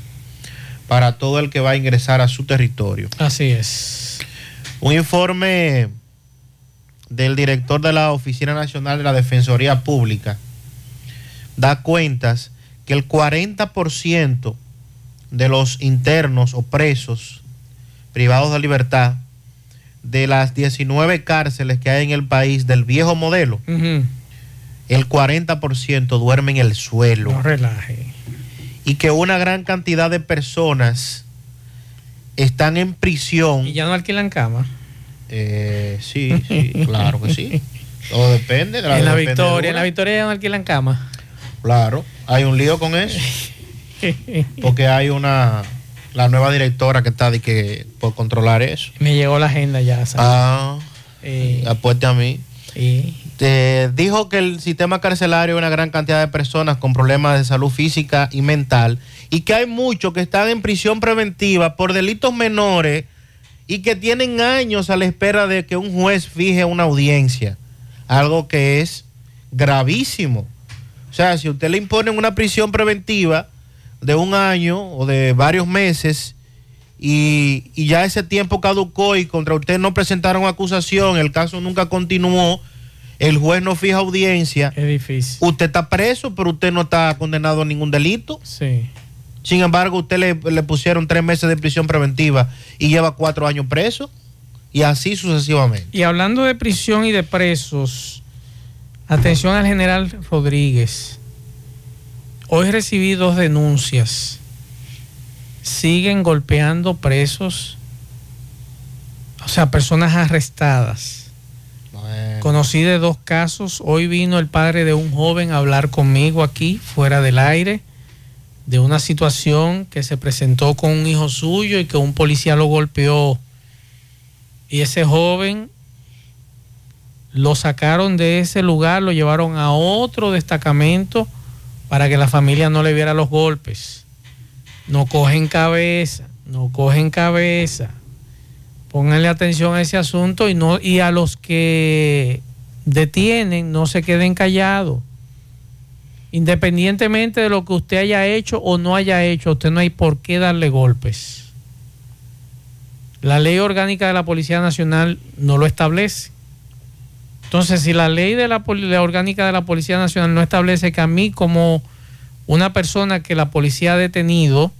para todo el que va a ingresar a su territorio. Así es. Un informe del director de la Oficina Nacional de la Defensoría Pública da cuentas que el 40% de los internos o presos privados de libertad de las 19 cárceles que hay en el país del viejo modelo, el 40% duerme en el suelo. No relaje. Y que una gran cantidad de personas están en prisión. Y ya no alquilan cama. Eh, sí, sí, claro que sí. Todo depende de la en la Victoria, en la Victoria ya no alquilan cama. Claro, hay un lío con eso. Porque hay una la nueva directora que está de que por controlar eso. Me llegó la agenda ya. ¿sabes? Ah, Eh, apueste a mí. y- Eh, dijo que el sistema carcelario hay una gran cantidad de personas con problemas de salud física y mental y que hay muchos que están en prisión preventiva por delitos menores y que tienen años a la espera de que un juez fije una audiencia. Algo que es gravísimo. O sea, si usted le impone una prisión preventiva de un año o de varios meses y, y ya ese tiempo caducó y contra usted no presentaron acusación, el caso nunca continuó, el juez no fija audiencia. Es difícil. Usted está preso, pero usted no está condenado a ningún delito. Sí. Sin embargo, usted le, le pusieron tres meses de prisión preventiva y lleva cuatro años preso. y así sucesivamente. Y hablando de prisión y de presos, atención al general Rodríguez. Hoy recibí dos denuncias. Siguen golpeando presos, o sea, personas arrestadas. Conocí de dos casos. Hoy vino el padre de un joven a hablar conmigo aquí, fuera del aire, de una situación que se presentó con un hijo suyo y que un policía lo golpeó. Y ese joven lo sacaron de ese lugar, lo llevaron a otro destacamento para que la familia no le viera los golpes. No cogen cabeza, no cogen cabeza. Pónganle atención a ese asunto y, no, y a los que detienen, no se queden callados. Independientemente de lo que usted haya hecho o no haya hecho, usted no hay por qué darle golpes. La ley orgánica de la Policía Nacional no lo establece. Entonces, si la ley de la, la orgánica de la Policía Nacional no establece que a mí como una persona que la policía ha detenido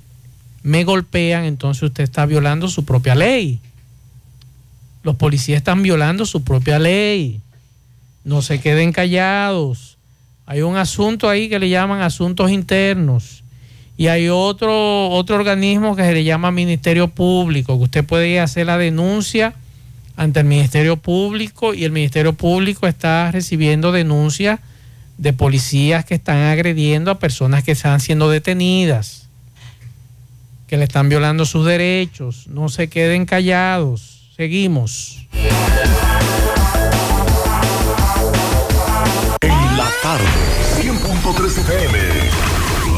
me golpean, entonces usted está violando su propia ley. Los policías están violando su propia ley. No se queden callados. Hay un asunto ahí que le llaman asuntos internos. Y hay otro, otro organismo que se le llama Ministerio Público, que usted puede hacer la denuncia ante el Ministerio Público y el Ministerio Público está recibiendo denuncias de policías que están agrediendo a personas que están siendo detenidas, que le están violando sus derechos. No se queden callados. Seguimos. Tarde, 100.3 FM.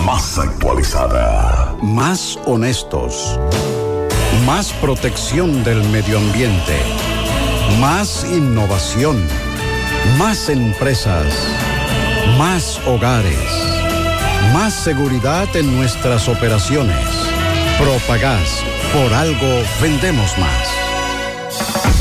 Más actualizada. Más honestos. Más protección del medio ambiente. Más innovación. Más empresas. Más hogares. Más seguridad en nuestras operaciones. Propagás. Por algo vendemos más.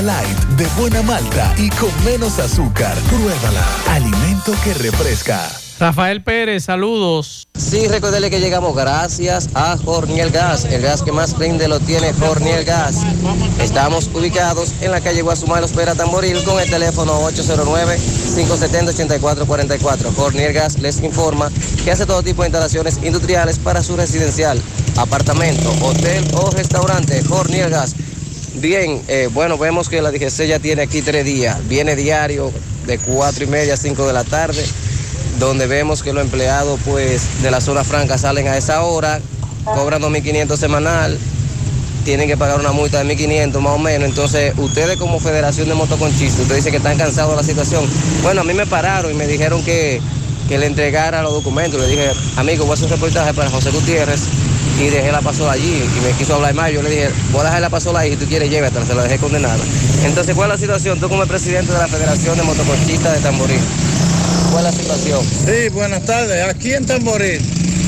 Light, de buena malta y con menos azúcar. Pruébala. Alimento que refresca. Rafael Pérez, saludos. Sí, recordarle que llegamos gracias a Jorniel Gas. El gas que más rinde lo tiene Jorniel Gas. Estamos ubicados en la calle Guasumal, Espera Tamboril, con el teléfono 809-570-8444. Jorniel Gas les informa que hace todo tipo de instalaciones industriales para su residencial, apartamento, hotel o restaurante. Jorniel Gas. Bien, eh, bueno, vemos que la DGC ya tiene aquí tres días. Viene diario de cuatro y media a 5 de la tarde donde vemos que los empleados pues de la zona franca salen a esa hora, cobran 2.500 semanal, tienen que pagar una multa de 1.500 más o menos. Entonces, ustedes como Federación de Motoconchistas, ustedes dicen que están cansados de la situación. Bueno, a mí me pararon y me dijeron que, que le entregara los documentos. Le dije, amigo, voy a hacer un reportaje para José Gutiérrez y dejé la pasola allí y me quiso hablar más. Yo le dije, voy a dejar la pasola ahí, si tú quieres llévatela, se la dejé condenada. Entonces, ¿cuál es la situación? Tú como el presidente de la Federación de Motoconchistas de Tamboril, ¿cuál es la situación? Sí, buenas tardes. Aquí en Tamboril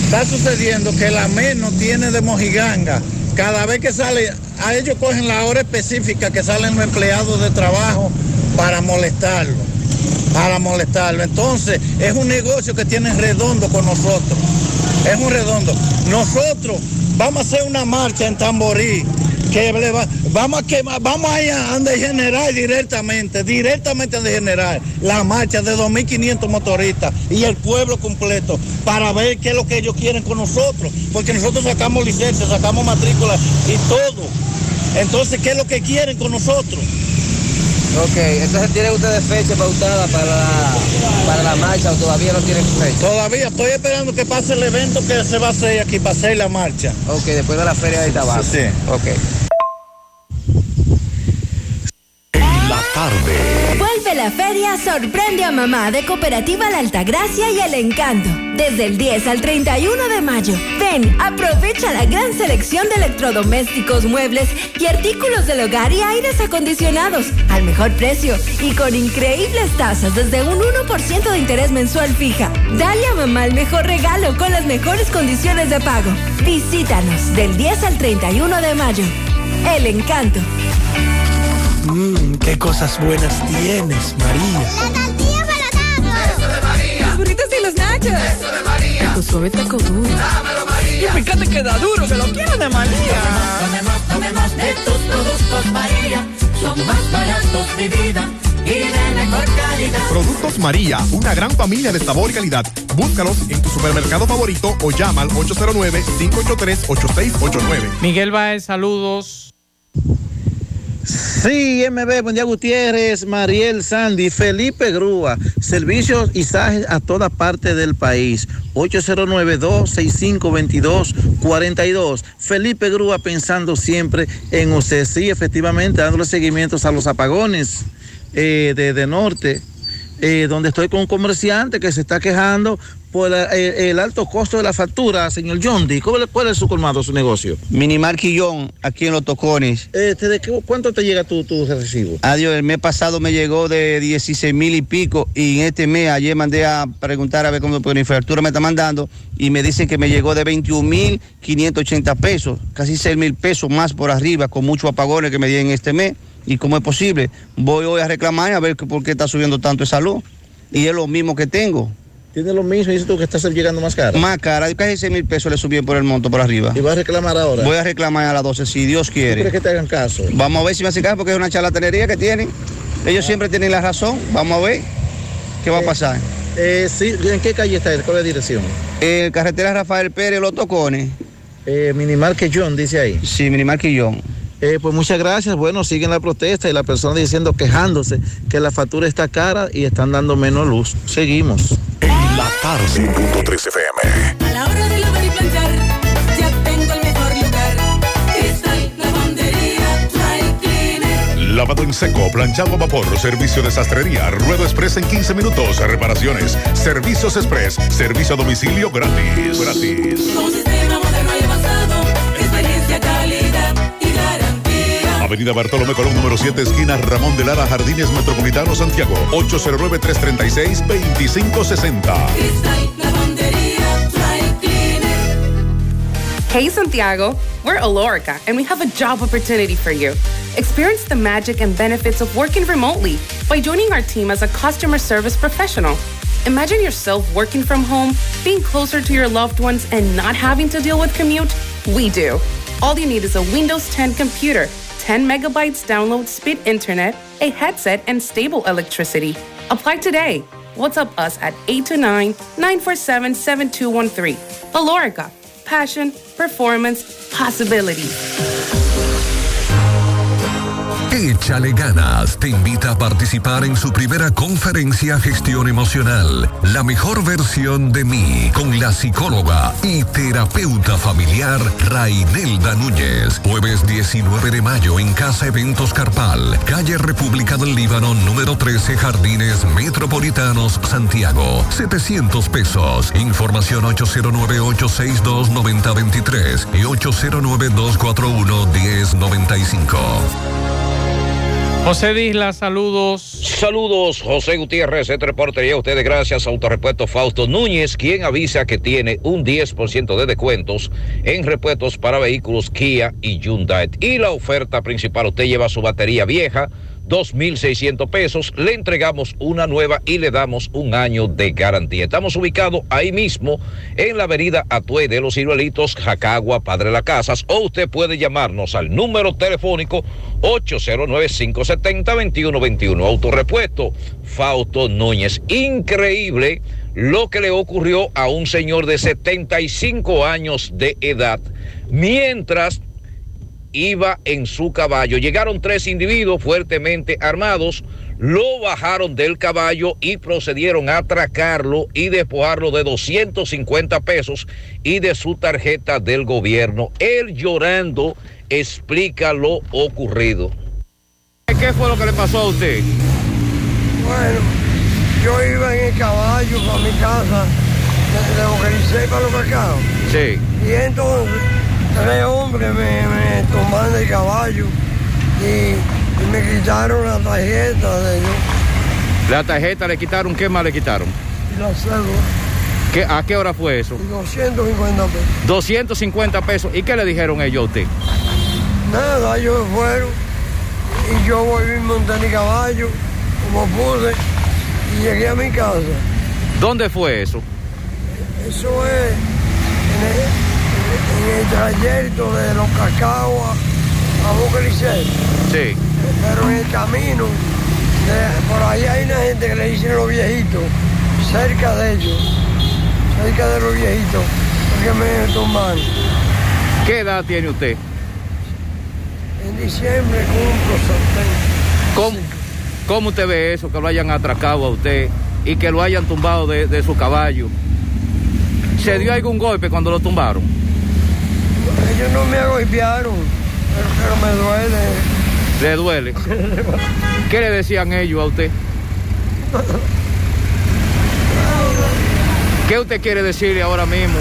está sucediendo que la MEN no tiene de mojiganga. Cada vez que sale, a ellos cogen la hora específica que salen los empleados de trabajo para molestarlo. Para molestarlo. Entonces, es un negocio que tienen redondo con nosotros. Es un redondo. Nosotros vamos a hacer una marcha en Tamboril. Que vamos a quemar, vamos ir a general directamente, directamente a general, la marcha de 2.500 motoristas y el pueblo completo para ver qué es lo que ellos quieren con nosotros, porque nosotros sacamos licencia, sacamos matrícula y todo. Entonces, ¿qué es lo que quieren con nosotros? Ok, entonces tienen ustedes fecha pautada para la, para la marcha o todavía no tienen fecha. Todavía estoy esperando que pase el evento que se va a hacer aquí, para hacer la marcha. Ok, después de la feria de tabaco. Sí. Ok. En la tarde. La feria sorprende a mamá de Cooperativa La Altagracia y El Encanto. Desde el 10 al 31 de mayo. Ven, aprovecha la gran selección de electrodomésticos, muebles y artículos del hogar y aires acondicionados al mejor precio y con increíbles tasas desde un 1% de interés mensual fija. Dale a mamá el mejor regalo con las mejores condiciones de pago. Visítanos del 10 al 31 de mayo. El Encanto. Mmm, qué cosas buenas tienes, María. La tortilla para Eso de María. Los burritos y los nachos. Eso de María. Tu suave taco duro. Dámelo, María. Y fíjate que da duro, que lo quiero de María. Tomemos, tomemos de tus productos, María. Son más baratos de vida y de mejor calidad. Productos María, una gran familia de sabor y calidad. Búscalos en tu supermercado favorito o llama al 809-583-8689. Miguel Baez, saludos. Sí, MB, buen día Gutiérrez, Mariel Sandy, Felipe Grúa, servicios y sajes a toda parte del país. 809-265-2242. Felipe Grúa pensando siempre en usted. Sí, efectivamente, dándole seguimientos a los apagones eh, de, de norte. eh, donde estoy con un comerciante que se está quejando por el alto costo de la factura, señor John D. ¿Cuál, cuál es su colmado, su negocio? Minimar Quillón, aquí en Los Tocones. Este, ¿de qué- ¿Cuánto te llega tu, tu recibo? Adiós, el mes pasado me llegó de 16 mil y pico y en este mes ayer mandé a preguntar a ver cómo por infraestructura me está mandando y me dicen que me llegó de 21 mil 580 pesos, casi 6 mil pesos más por arriba con muchos apagones que me di en este mes. ¿Y cómo es posible? Voy hoy a reclamar a ver por qué está subiendo tanto esa luz. Y es lo mismo que tengo. Tiene lo mismo y dices tú que estás llegando más caro. Más cara, casi 6 mil pesos le subí por el monto por arriba. ¿Y vas a reclamar ahora? Voy a reclamar a las 12 si Dios ¿Tú crees quiere. que te hagan caso? Vamos a ver si me hacen caso porque es una charlatanería que tienen. Ellos siempre tienen la razón. Vamos a ver qué va a pasar. Eh, sí, ¿En qué calle está? ¿Cuál es la dirección? Eh, carretera Rafael Pérez, Los Tocones. Eh, Minimal que John, dice ahí. Sí, Minimal que John. Eh, pues muchas gracias. Bueno, siguen la protesta y la persona diciendo, quejándose que la factura está cara y están dando menos luz. Seguimos. La tarde. 100.3 FM. A la hora de lavar y planchar, ya tengo el mejor lugar. Cristal Lavandería Dry Cleaner. Lavado en seco, planchado a vapor, servicio de sastrería, ruedo express en 15 minutos, reparaciones, servicios express, servicio a domicilio gratis. Gratis. Con sistema Avenida Bartolomé Colón, número 7, esquina Ramón de Lara, Jardines Metropolitano, Santiago. 809-336-2560. Cristal Lavandería Dry Cleaner. Hey Santiago, we're Alorica and we have a job opportunity for you. Experience the magic and benefits of working remotely by joining our team as a customer service professional. Imagine yourself working from home, being closer to your loved ones, and not having to deal with commute? We do. All you need is a Windows 10 computer, 10 megabytes download speed internet, a headset, and stable electricity. Apply today. WhatsApp us at 829 947 7213. Alorica. Passion, performance, possibilities. Échale ganas te invita a participar en su primera conferencia Gestión Emocional, la mejor versión de mí, con la psicóloga y terapeuta familiar Rainelda Núñez. Jueves 19 de mayo en Casa Eventos Carpal, calle República del Líbano, número 13, Jardines Metropolitanos, Santiago. 700 pesos. Información 809-862-9023 y 809-241-1095. José Disla, saludos. Saludos, José Gutiérrez, este reportería a ustedes gracias Autorepuesto Fausto Núñez, quien avisa que tiene un 10% de descuentos en repuestos para vehículos Kia y Hyundai. Y la oferta principal, usted lleva su batería vieja, 2.600 pesos, le entregamos una nueva y le damos un año de garantía. Estamos ubicados ahí mismo en la avenida Atue de los Ciruelitos, Jacagua, Padre Las Casas, o usted puede llamarnos al número telefónico 809-570-2121. Autorepuesto Fausto Núñez. Increíble lo que le ocurrió a un señor de 75 años de edad mientras iba en su caballo. Llegaron tres individuos fuertemente armados, lo bajaron del caballo y procedieron a atracarlo y despojarlo de 250 pesos y de su tarjeta del gobierno. Él llorando explica lo ocurrido. ¿Qué fue lo que le pasó a usted? Bueno, yo iba en el caballo para mi casa, de, de Boquericé para los cacaos. Sí. Y entonces, tres hombres me, me tomaron el caballo y, y me quitaron la tarjeta de ellos La tarjeta le quitaron, ¿qué más le quitaron? y la cédula. ¿Qué, ¿A qué hora fue eso? Y 250 pesos. 250 pesos. ¿Y qué le dijeron ellos a usted? Nada, ellos fueron y yo volví a montar mi caballo, como pude, y llegué a mi casa. ¿Dónde fue eso? Eso es en el, en el trayecto de los cacaos a, Boca Licey. Sí. Pero en el camino, de- por ahí hay una gente que le dicen los viejitos, cerca de ellos, cerca de los viejitos, porque me toman. ¿Qué edad tiene usted? En diciembre cumplo 70. ¿Cómo, cómo usted ve eso, que lo hayan atracado a usted y que lo hayan tumbado de, de su caballo? ¿Se dio algún golpe cuando lo tumbaron? Ellos no me golpearon, pero, pero me duele. ¿Le duele? ¿Qué le decían ellos a usted? ¿Qué usted quiere decirle ahora mismo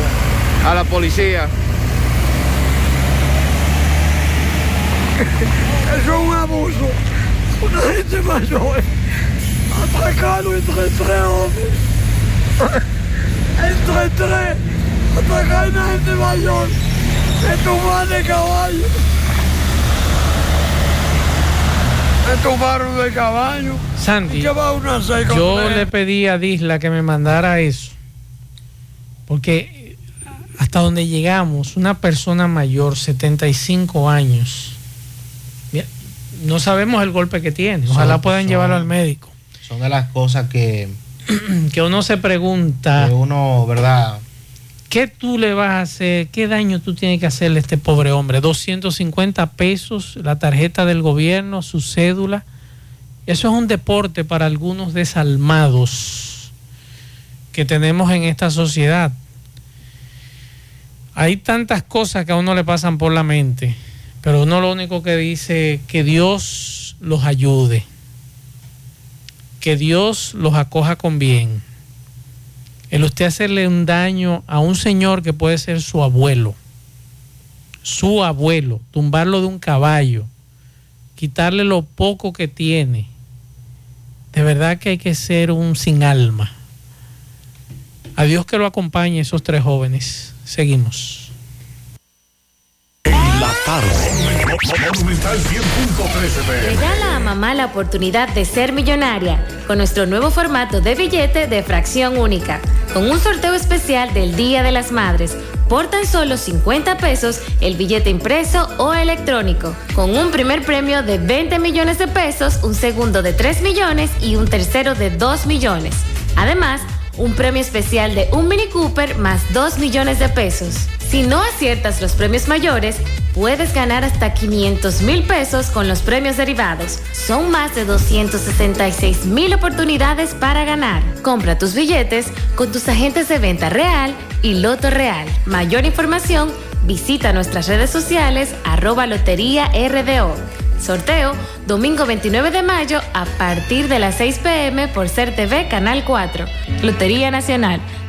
a la policía? Eso es un abuso. Una gente mayor atracaron entre tres hombres. Entre tres atracaron a una gente mayor. Me tumbaron de caballo. Me tumbaron de caballo. Sandy, Lleva una seca. Yo le pedí a Disla que me mandara eso. Porque hasta donde llegamos, una persona mayor, 75 años, no sabemos el golpe que tiene. Ojalá Son- puedan son- llevarlo al médico. Son de las cosas que, Que uno se pregunta, que uno, ¿verdad? ¿Qué tú le vas a hacer? ¿Qué daño tú tienes que hacerle a este pobre hombre? 250 pesos, la tarjeta del gobierno, su cédula. Eso es un deporte para algunos desalmados que tenemos en esta sociedad. Hay tantas cosas que a uno le pasan por la mente, pero uno lo único que dice que Dios los ayude, que Dios los acoja con bien. El usted hacerle un daño a un señor que puede ser su abuelo, su abuelo, tumbarlo de un caballo, quitarle lo poco que tiene, de verdad que hay que ser un sin alma. A Dios que lo acompañe esos tres jóvenes. Seguimos. La tarde. Monumental 100.13 pm. Regala a mamá la oportunidad de ser millonaria con nuestro nuevo formato de billete de fracción única, con un sorteo especial del Día de las Madres. Por tan solo 50 pesos el billete impreso o electrónico, con un primer premio de 20 millones de pesos, un segundo de 3 millones y un tercero de 2 millones. Además, un premio especial de un Mini Cooper más 2 millones de pesos. Si no aciertas los premios mayores, puedes ganar hasta 500 mil pesos con los premios derivados. Son más de 266 mil oportunidades para ganar. Compra tus billetes con tus agentes de venta real y Loto Real. Mayor información, visita nuestras redes sociales arroba Lotería RDO. Sorteo domingo 29 de mayo a partir de las 6 pm por Ser Canal 4. Lotería Nacional.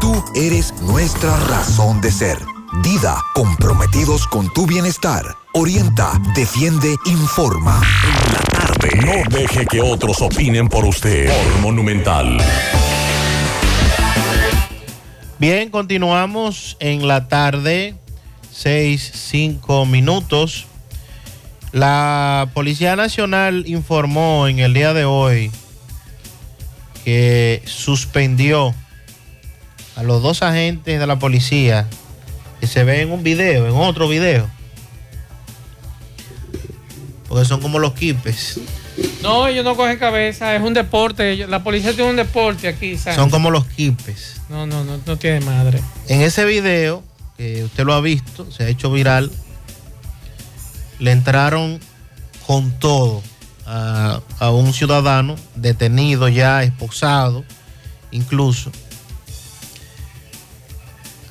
tú eres nuestra razón de ser. Dida, comprometidos con tu bienestar. Orienta, defiende, informa. En la tarde. No deje que otros opinen por usted. Por Monumental. Bien, continuamos en la tarde, 6, 5 minutos. La Policía Nacional informó en el día de hoy que suspendió a los dos agentes de la policía que se ven en un video, en otro video. Porque son como los quipes. No, ellos no cogen cabeza, es un deporte. La policía tiene un deporte aquí, Sandy. Son como los quipes. No, no, no, no tiene madre. En ese video, que usted lo ha visto, se ha hecho viral, le entraron con todo a, a un ciudadano detenido ya, esposado, incluso.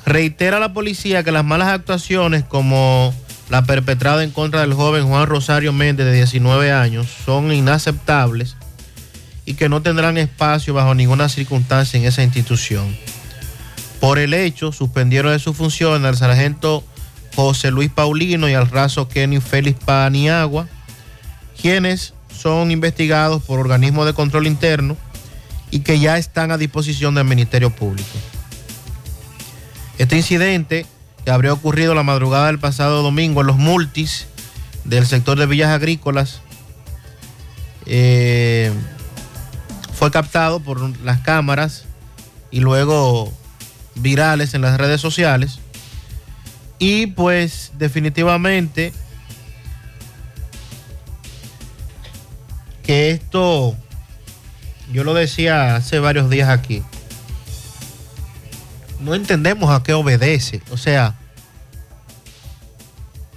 Reitera la policía que las malas actuaciones como la perpetrada en contra del joven Juan Rosario Méndez de 19 años son inaceptables y que no tendrán espacio bajo ninguna circunstancia en esa institución. Por el hecho, suspendieron de su función al sargento José Luis Paulino y al raso Kenny Félix Paniagua, quienes son investigados por organismos de control interno y que ya están a disposición del Ministerio Público. Este incidente, que habría ocurrido la madrugada del pasado domingo en los multis del sector de Villas Agrícolas, eh, fue captado por las cámaras y luego virales en las redes sociales. Y pues definitivamente que esto, yo lo decía hace varios días aquí, no entendemos a qué obedece. O sea,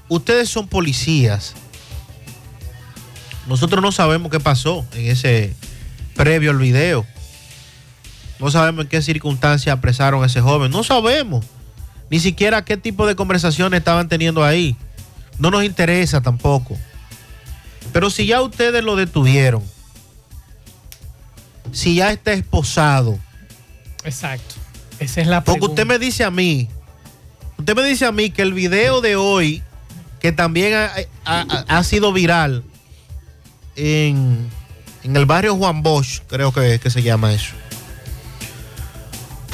ustedes son policías. Nosotros no sabemos qué pasó en ese previo al video. No sabemos en qué circunstancias apresaron a ese joven. No sabemos. Ni siquiera qué tipo de conversaciones estaban teniendo ahí. No nos interesa tampoco. Pero si ya ustedes lo detuvieron, si ya está esposado, Exacto. Esa es la porque pregunta. usted me dice a mí, usted me dice a mí que el video de hoy, que también ha, ha- ha sido viral en, en el barrio Juan Bosch, creo que, que se llama eso,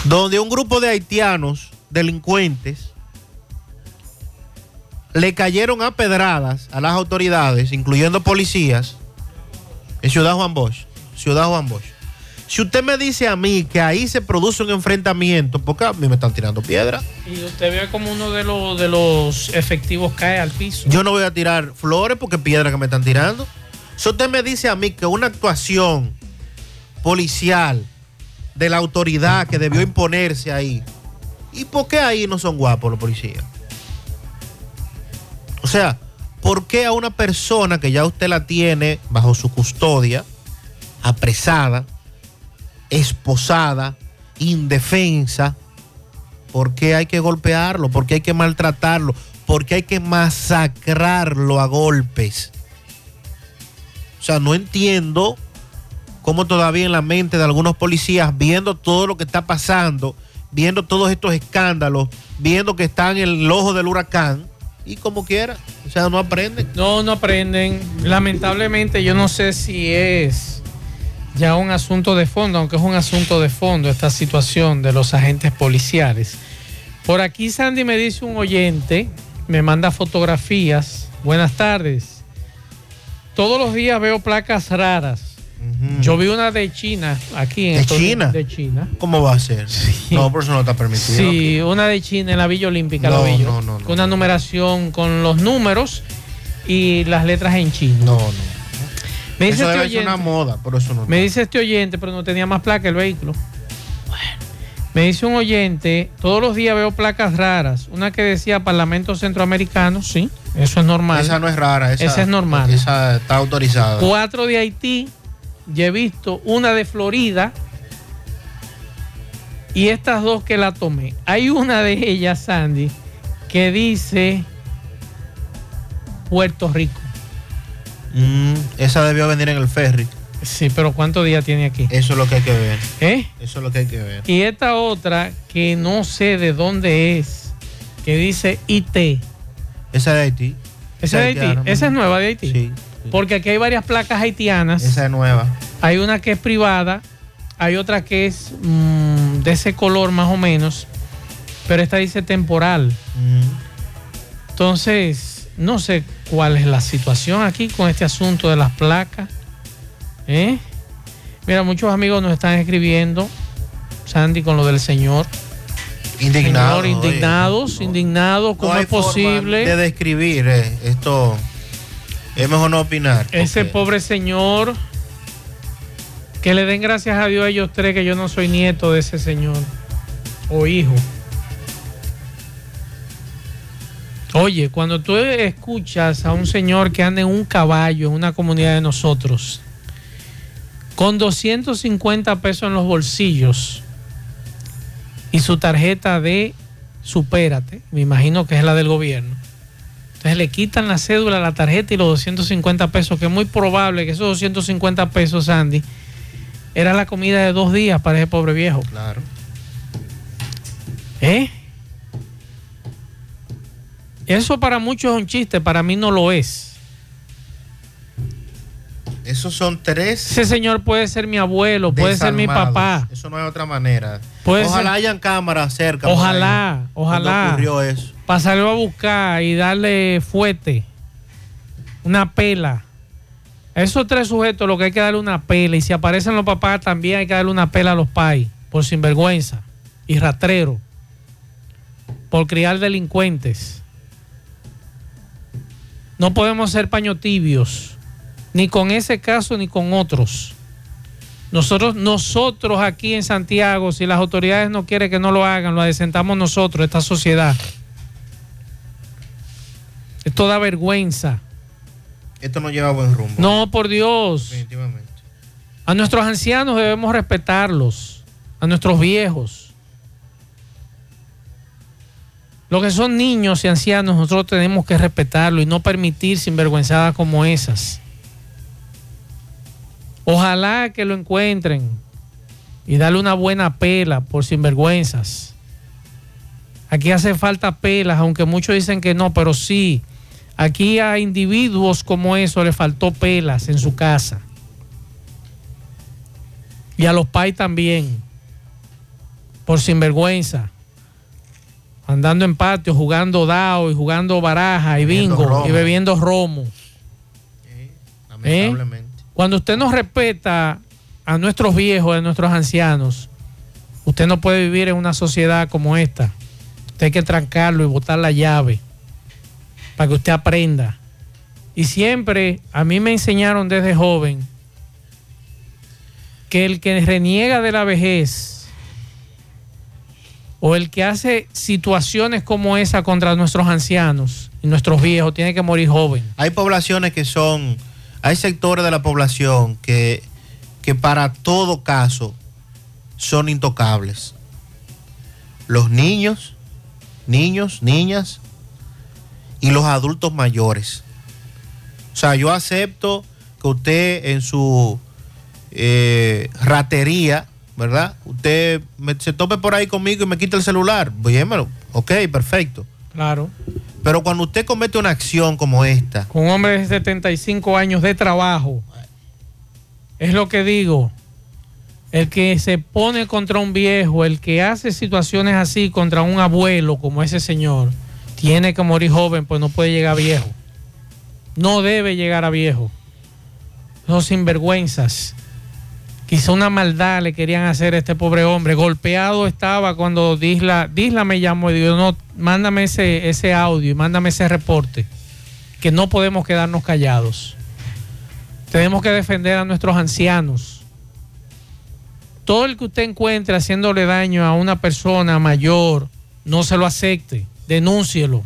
donde un grupo de haitianos delincuentes le cayeron a pedradas a las autoridades, incluyendo policías, en Ciudad Juan Bosch. Ciudad Juan Bosch. Si usted me dice a mí que ahí se produce un enfrentamiento, porque a mí me están tirando piedra, Y usted ve como uno de los, de los efectivos cae al piso. yo no voy a tirar flores porque piedra que me están tirando. Si usted me dice a mí que una actuación policial de la autoridad que debió imponerse ahí, ¿y por qué ahí no son guapos los policías? O sea, ¿por qué a una persona que ya usted la tiene bajo su custodia, apresada, esposada, indefensa, ¿por qué hay que golpearlo? ¿Por qué hay que maltratarlo? ¿Por qué hay que masacrarlo a golpes? O sea, no entiendo cómo todavía en la mente de algunos policías, viendo todo lo que está pasando, viendo todos estos escándalos, viendo que están en el ojo del huracán, y como quiera, o sea, no aprenden. No, no aprenden. Lamentablemente yo no sé si es ya un asunto de fondo, aunque es un asunto de fondo esta situación de los agentes policiales. Por aquí Sandy me dice un oyente, me manda fotografías. Buenas tardes. Todos los días veo placas raras. Yo vi una de China aquí en ¿De estos China? De China. ¿Cómo va a ser? No, por eso no está permitido. Sí, una de China en la Villa Olímpica, No, la vi yo. no, no, no. Con una numeración con los números y las letras en chino. No, no. Me dice eso este ser una oyente, moda, por eso no. me dice este oyente, pero no tenía más placa el vehículo. Me dice un oyente, todos los días veo placas raras. Una que decía Parlamento Centroamericano, sí, eso es normal. Esa no es rara, esa, Esa es normal. Esa está autorizada. Cuatro de Haití, ya he visto una de Florida y estas dos que la tomé. Hay una de ellas, Sandy, que dice Puerto Rico. Mm, esa debió venir en el ferry. Sí, pero ¿cuántos días tiene aquí? Eso es lo que hay que ver. ¿Eh? Eso es lo que hay que ver. Y esta otra que no sé de dónde es, que dice IT. Esa de Haití. ¿Esa es de Haití? haitiana, ¿Esa es nueva de Haití? Sí. Porque aquí hay varias placas haitianas. Esa es nueva. Hay una que es privada, hay otra que es mm, de ese color más o menos, pero esta dice temporal. Entonces, no sé cuál es la situación aquí con este asunto de las placas. ¿Eh? Mira, muchos amigos nos están escribiendo, Sandy, con lo del señor. Indignado, Señor, indignados, indignados, ¿cómo No es posible? de describir eh, esto. Es mejor no opinar. Ese pobre señor, que le den gracias a Dios a ellos tres que yo no soy nieto de ese señor o hijo. Oye, cuando tú escuchas a un señor que anda en un caballo en una comunidad de nosotros, con 250 pesos en los bolsillos y su tarjeta de Supérate, me imagino que es la del gobierno. Entonces le quitan la cédula, la tarjeta y los 250 pesos, que es muy probable que esos 250 pesos, Andy, era la comida de dos días para ese pobre viejo. Claro. ¿Eh? Eso para muchos es un chiste, para mí no lo es. Esos son tres. Ese señor puede ser mi abuelo, puede ser mi papá. Eso no hay otra manera. Puede Ojalá ser- hayan cámaras cerca. Ojalá, ahí, ojalá. ocurrió eso. Pasarlo a buscar y darle fuete, una pela. A esos tres sujetos lo que hay que darle una pela. Y si aparecen los papás, también hay que darle una pela a los pais, por sinvergüenza y rastrero, por criar delincuentes. No podemos ser paño tibios, ni con ese caso ni con otros. Nosotros, nosotros aquí en Santiago, si las autoridades no quieren que no lo hagan, lo adesentamos nosotros, esta sociedad. Esto da vergüenza. Esto no lleva buen rumbo. No, por Dios. Definitivamente. A nuestros ancianos debemos respetarlos, a nuestros viejos. Los que son niños y ancianos, nosotros tenemos que respetarlo y no permitir sinvergüenzadas como esas. Ojalá que lo encuentren y darle una buena pela por sinvergüenzas. Aquí hace falta pelas, aunque muchos dicen que no, pero sí. Aquí a individuos como eso le faltó pelas en su casa. Y a los pais también. Por sinvergüenza. Andando en patio, jugando dao y jugando baraja y Bebiendo bingo romo. y bebiendo romo. ¿Eh? Lamentablemente. Cuando usted no respeta a nuestros viejos, a nuestros ancianos, usted no puede vivir en una sociedad como esta. Usted hay que trancarlo y botar la llave para que usted aprenda. Y siempre a mí me enseñaron desde joven que el que reniega de la vejez o el que hace situaciones como esa contra nuestros ancianos y nuestros viejos tiene que morir joven. Hay poblaciones que son, hay sectores de la población que, que para todo caso son intocables. Los niños, niños, niñas y los adultos mayores. O sea, yo acepto que usted en su eh, ratería, ¿verdad? Usted me- se tope por ahí conmigo y me quita el celular. Óyemelo. Ok, perfecto. Claro. Pero cuando usted comete una acción como esta, con un hombre de 75 años de trabajo. Es lo que digo. El que se pone contra un viejo, el que hace situaciones así contra un abuelo como ese señor, tiene que morir joven, pues no puede llegar viejo. No debe llegar a viejo. Esos sinvergüenzas. Quizá una maldad le querían hacer a este pobre hombre. Golpeado estaba cuando Disla, Disla me llamó y dijo, no, mándame ese, ese audio y mándame ese reporte. Que no podemos quedarnos callados. Tenemos que defender a nuestros ancianos. Todo el que usted encuentre haciéndole daño a una persona mayor, no se lo acepte, denúncielo.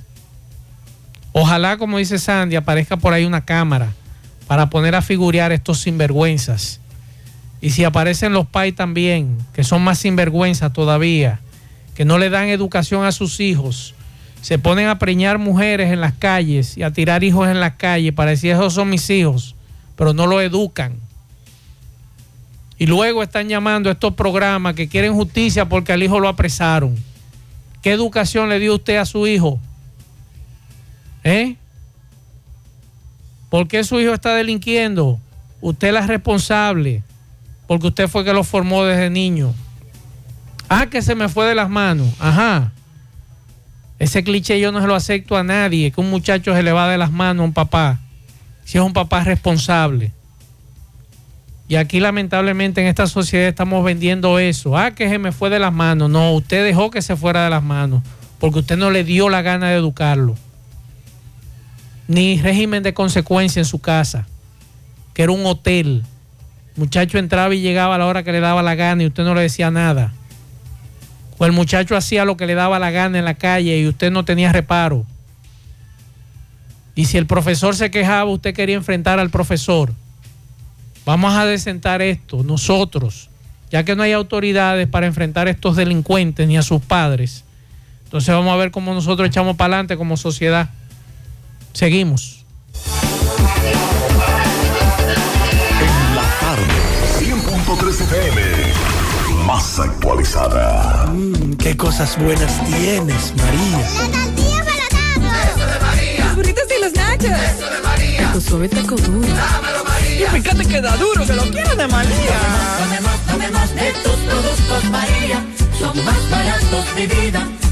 Ojalá, como dice Sandy, aparezca por ahí una cámara para poner a figurear estos sinvergüenzas. Y si aparecen los pais también, que son más sinvergüenzas todavía, que no le dan educación a sus hijos, se ponen a preñar mujeres en las calles y a tirar hijos en las calles para decir esos son mis hijos, pero no lo educan. Y luego están llamando a estos programas que quieren justicia porque al hijo lo apresaron. ¿Qué educación le dio usted a su hijo? ¿Eh? ¿Por qué su hijo está delinquiendo? Usted es la responsable, porque usted fue que lo formó desde niño. Ah, que se me fue de las manos. Ajá. Ese cliché yo no se lo acepto a nadie, que un muchacho se le va de las manos a un papá, si es un papá responsable. Y aquí lamentablemente en esta sociedad estamos vendiendo eso. Ah, que se me fue de las manos. No, usted dejó que se fuera de las manos, porque usted no le dio la gana de educarlo. ni régimen de consecuencia en su casa, que era un hotel. Muchacho entraba y llegaba a la hora que le daba la gana y usted no le decía nada. O el muchacho hacía lo que le daba la gana en la calle y usted no tenía reparo. Y si el profesor se quejaba, usted quería enfrentar al profesor. Vamos a desentar esto nosotros, ya que no hay autoridades para enfrentar a estos delincuentes ni a sus padres. Entonces vamos a ver cómo nosotros echamos para adelante como sociedad. Seguimos. 100.3 FM, más actualizada. Mm, qué cosas buenas tienes, María. La tortilla para Eso de María. Los burritos y los nachos. Eso de María. Tu suave taco duro. Dámelo, María. Y fíjate que da duro, que lo quiero de María. Tomemos, tomemos de tus productos, María. Son más baratos de vida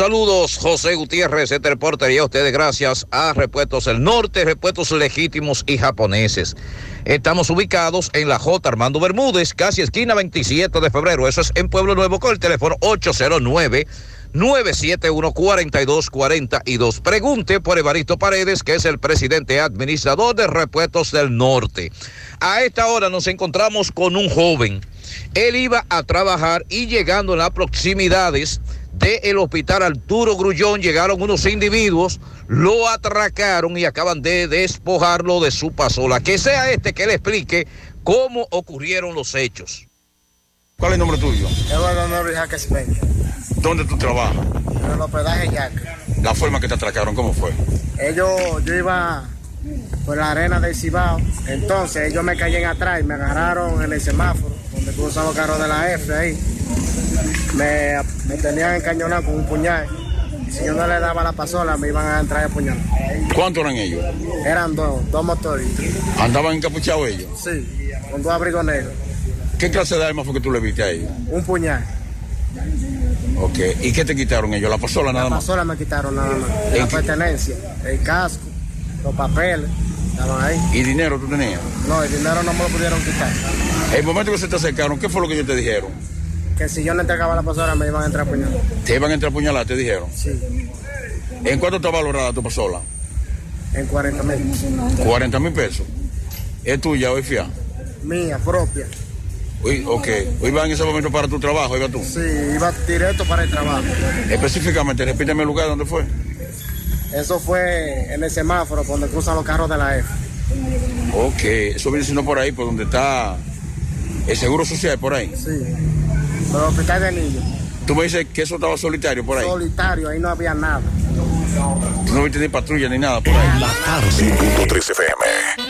Saludos, José Gutiérrez, este reporte y a ustedes gracias a Repuestos del Norte, Repuestos Legítimos y Japoneses. Estamos ubicados en la J. Armando Bermúdez, casi esquina 27 de febrero. Eso es en Pueblo Nuevo con el teléfono 809. 971-4242. Pregunte por Evaristo Paredes, que es el presidente administrador de Repuestos del Norte. A esta hora nos encontramos con un joven. Él iba a trabajar y llegando en las proximidades del hospital Arturo Grullón llegaron unos individuos, lo atracaron y acaban de despojarlo de su pasola. Que sea este que le explique cómo ocurrieron los hechos. ¿Cuál es el nombre tuyo? Eduardo Norris Jaques Peña, ¿Dónde tú trabajas? en el hospedaje Jack. La forma que te atracaron, ¿cómo fue? Ellos, yo iba por la arena del Cibao, entonces ellos me caían atrás y me agarraron en el semáforo, donde cruzan los carros de la F ahí. Me, me tenían encañonado con un puñal. Si yo no le daba la pasola, me iban a entrar a puñal. ¿Cuántos eran ellos? Eran dos, dos motores. ¿Andaban encapuchados ellos? Sí, con dos abrigos negros. ¿Qué clase de arma fue que tú le viste a ellos? Un puñal. Ok, ¿y qué te quitaron ellos? ¿La pasola nada La más? pasola me quitaron nada más. La pertenencia, el casco, los papeles, estaban ahí. ¿Y dinero tú tenías? No, el dinero no me lo pudieron quitar. El momento que se te acercaron, ¿qué fue lo que ellos te dijeron? Que si yo no entregaba la pasola me iban a entrar a puñal. ¿Te iban a entrar a puñalar, te dijeron? Sí, ¿En cuánto está valorada tu pasola? en 40 mil. 40 mil pesos. ¿Es tuya o es fiada? Mía, propia. Uy, ok. ¿Iba en ese momento para tu trabajo? ¿Iba tú? Sí, iba directo para el trabajo. Específicamente, repíteme el lugar donde fue. Eso fue en el semáforo, donde cruzan los carros de la F. Ok, eso viene siendo por ahí, por donde está el seguro social, por ahí. Sí, por el hospital de niños. Tú me dices que eso estaba solitario por ahí. Solitario, ahí no había nada. Tú no viste ni patrulla ni nada por ahí. La tarde, 5.3 FM.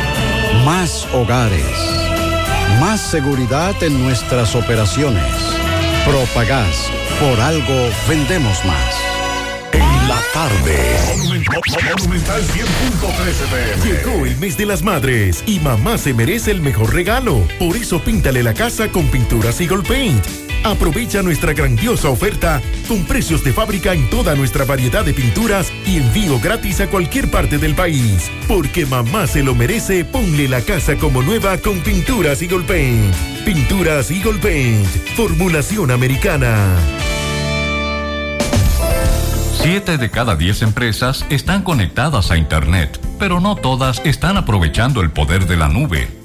Más hogares. Más seguridad en nuestras operaciones. Propagás. Por algo vendemos más. En la tarde. Monumental 100.13 pm. Llegó el mes de las madres y mamá se merece el mejor regalo. Por eso píntale la casa con pinturas Eagle Paint. Aprovecha nuestra grandiosa oferta con precios de fábrica en toda nuestra variedad de pinturas y envío gratis a cualquier parte del país. Porque mamá se lo merece, ponle la casa como nueva con pinturas Eagle Paint. Pinturas Eagle Paint. Formulación americana. Siete de cada diez empresas están conectadas a Internet, pero no todas están aprovechando el poder de la nube.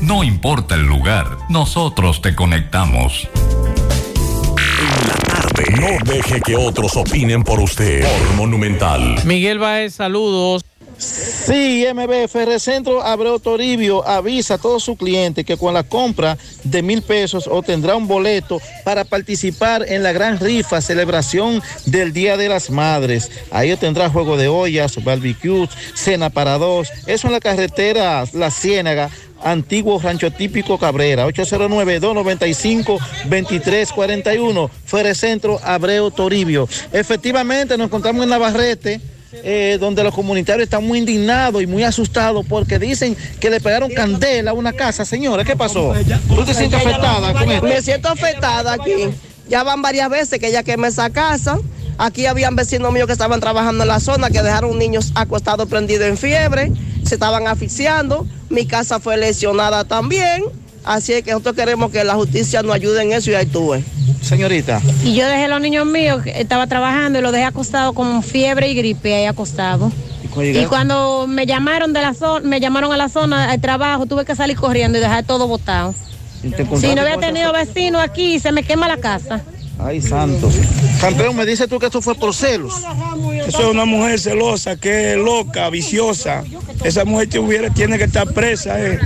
No importa el lugar, nosotros te conectamos. No deje que otros opinen por usted. Por Monumental. Miguel Baez, saludos. Sí, MB Ferrecentro Abreu Toribio avisa a todos sus clientes que con la compra de mil pesos obtendrá un boleto para participar en la gran rifa celebración del Día de las Madres. Ahí obtendrá juego de ollas, barbecue, cena para dos. Eso en la carretera La Ciénaga. Antiguo Rancho Típico Cabrera, 809-295-2341, Ferrecentro Abreu Toribio. Efectivamente, nos encontramos en Navarrete, eh, donde los comunitarios están muy indignados y muy asustados porque dicen que le pegaron candela a una casa. Señora, ¿qué pasó? ¿Tú te sientes afectada con esto? Me siento afectada aquí. Ya van varias veces que ella quema esa casa. Aquí habían vecinos míos que estaban trabajando en la zona, que dejaron niños acostados prendidos en fiebre, se estaban asfixiando. Mi casa fue lesionada también. Así es que nosotros queremos que la justicia nos ayude en eso y ahí tuve. Señorita. Y yo dejé a los niños míos, que estaba trabajando y los dejé acostados con fiebre y gripe ahí acostado. Y cuando me llamaron de la zona, me llamaron a la zona de trabajo, tuve que salir corriendo y dejar todo botado. Si no había tenido vecino aquí, se me quema la casa. Ay, santo. Campeón, me dice tú que esto fue por celos. Eso es una mujer celosa, que es loca, viciosa. Esa mujer tuviera, tiene que estar presa, eh.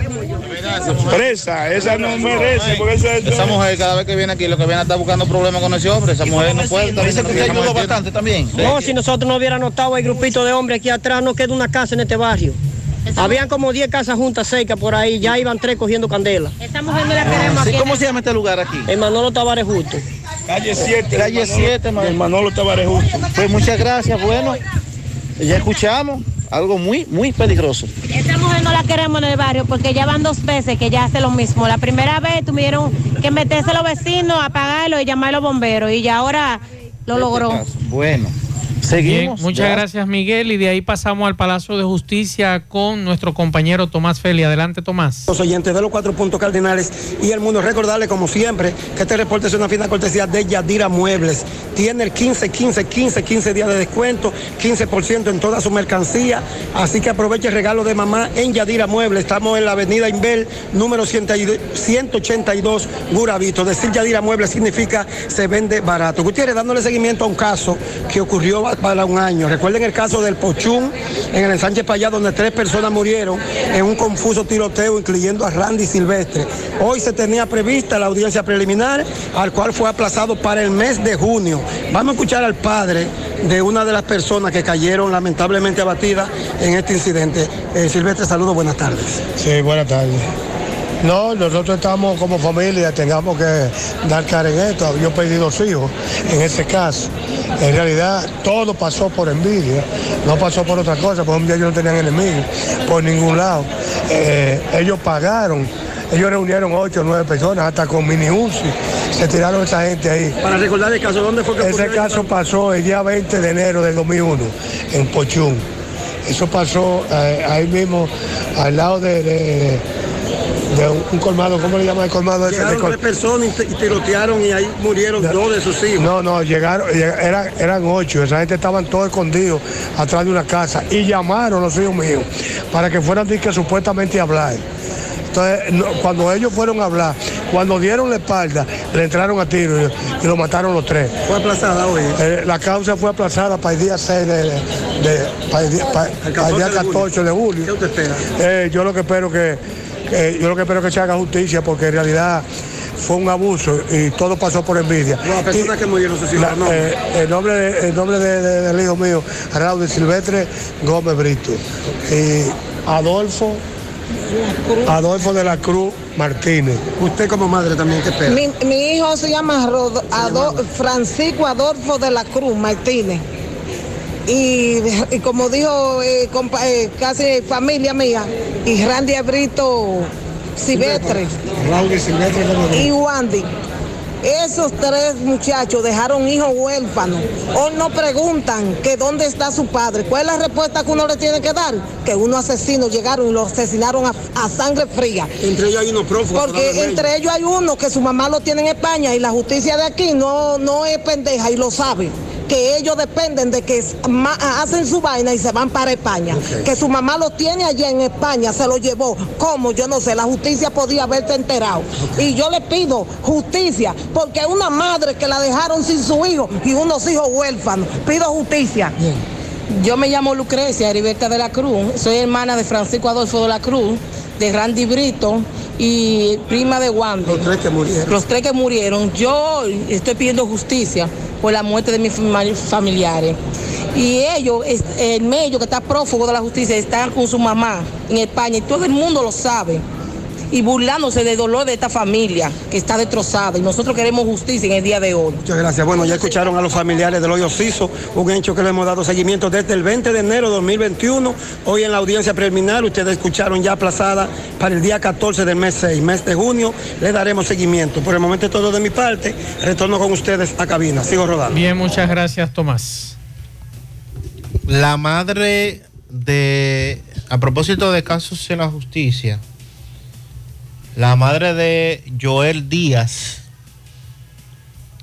Presa, esa no merece, porque eso es... Esa mujer cada vez que viene aquí lo que viene a estar buscando problemas con ese hombre. Esa mujer no puede estar Dice que usted ayudó bastante también. No, si nosotros no hubiéramos notado el grupito de hombres aquí atrás, no queda una casa en este barrio. Habían como 10 casas juntas cerca por ahí, ya iban tres cogiendo candela. Esta mujer no la queremos aquí. ¿Cómo se llama este lugar aquí? El Manolo Tavares Justo. Calle 7. Calle 7, El Manolo Tavares Justo. Pues muchas gracias, bueno. Ya escuchamos algo muy, muy peligroso. Esta mujer no la queremos en el barrio porque ya van dos veces que ya hace lo mismo. La primera vez tuvieron que meterse los vecinos, apagarlo y llamar a los bomberos y ya ahora lo logró. Bueno, Bien, seguimos. muchas Ya. gracias Miguel y de ahí pasamos al Palacio de Justicia con nuestro compañero Tomás Feli. Adelante Tomás. Los oyentes de los cuatro puntos cardinales y el mundo, recordarle como siempre que este reporte es una fina cortesía de Yadira Muebles. Tiene el 15, 15, 15, 15 días de descuento, 15% en toda su mercancía. Así que aproveche el regalo de mamá en Yadira Muebles. Estamos en la avenida Inbel, número 182, Guravito. Decir Yadira Muebles significa se vende barato. Gutiérrez, dándole seguimiento a un caso que ocurrió para un año. Recuerden el caso del Pochún en el ensanche Payá, donde tres personas murieron en un confuso tiroteo, incluyendo a Randy Silvestre. Hoy se tenía prevista la audiencia preliminar, al cual fue aplazado para el mes de junio. Vamos a escuchar al padre de una de las personas que cayeron lamentablemente abatidas en este incidente. Eh, Silvestre, saludos, buenas tardes. Sí, buenas tardes. No, nosotros estamos como familia, tengamos que dar cara en esto. Yo perdí dos hijos en ese caso. En realidad, todo pasó por envidia, no pasó por otra cosa, porque un día ellos no tenían enemigos por ningún lado. Eh, ellos pagaron, ellos reunieron ocho o nueve personas, hasta con mini Uzi, se tiraron esa gente ahí. Para recordar el caso, ¿dónde fue que Ese caso pasó el día 20 de enero del 2001 en Pochún. Eso pasó eh, ahí mismo, al lado de, de- de un, un colmado, ¿cómo le llaman el colmado Llegaron tres personas y, te- y tirotearon y ahí murieron dos de sus hijos. No, no, llegaron, lleg- eran, eran ocho, esa gente estaban todos escondidos atrás de una casa y llamaron los hijos míos para que fueran que supuestamente a hablar. Entonces, no, cuando ellos fueron a hablar, cuando dieron la espalda, le entraron a tiro y, y lo mataron los tres. Fue aplazada hoy. Eh, la causa fue aplazada para el día 6 de, de- para el día, para- para el día 14 de julio. ¿Qué usted espera? Eh, yo lo que espero que, que- yo lo que espero que se haga justicia porque en realidad fue un abuso y todo pasó por envidia. Las personas que murieron sus hijos, La- ¿no? eh, el nombre, de- el nombre de- de- del hijo mío, Raúl Silvestre Gómez Brito. Y Adolfo, Adolfo de la Cruz Martínez. Usted como madre también, ¿qué espera? Mi, mi hijo se llama Rodo- Ado- Francisco Adolfo de la Cruz Martínez. Y, y como dijo eh, compa- eh, casi familia mía, y Randy Abrito Silvestre Raúl Silvestre y Wandy. Esos tres muchachos dejaron hijos huérfanos. Hoy no preguntan que dónde está su padre. ¿Cuál es la respuesta que uno le tiene que dar? Que unos asesinos llegaron y lo asesinaron a, a sangre fría. Entre ellos hay unos prófugos. Porque entre ellos hay uno que su mamá lo tiene en España y la justicia de aquí no, no es pendeja y lo sabe. Que ellos dependen de que hacen su vaina y se van para España. Que su mamá lo tiene allá en España, se lo llevó. ¿Cómo? Yo no sé. La justicia podía haberse enterado. Y yo le pido justicia, porque es una madre que la dejaron sin su hijo y unos hijos huérfanos. Pido justicia. Yo me llamo Lucrecia Heriberta de la Cruz, soy hermana de Francisco Adolfo de la Cruz, de Randy Brito y prima de Wanda. Los tres que murieron. Los tres que murieron. Yo estoy pidiendo justicia por la muerte de mis fami- familiares. Y ellos, el medio que está prófugo de la justicia, están con su mamá en España y todo el mundo lo sabe. Y burlándose del dolor de esta familia que está destrozada. Y nosotros queremos justicia en el día de hoy. Muchas gracias. Bueno, ya escucharon a los familiares del hoyo Ciso, un hecho que le hemos dado seguimiento desde el 20 de enero de 2021. Hoy en la audiencia preliminar, ustedes escucharon ya aplazada para el día 14 del mes 6, mes de junio. Le daremos seguimiento. Por el momento es todo de mi parte. Retorno con ustedes a cabina. Sigo rodando. Bien, muchas gracias, Tomás. La madre de, a propósito de casos en la justicia, la madre de Joel Díaz,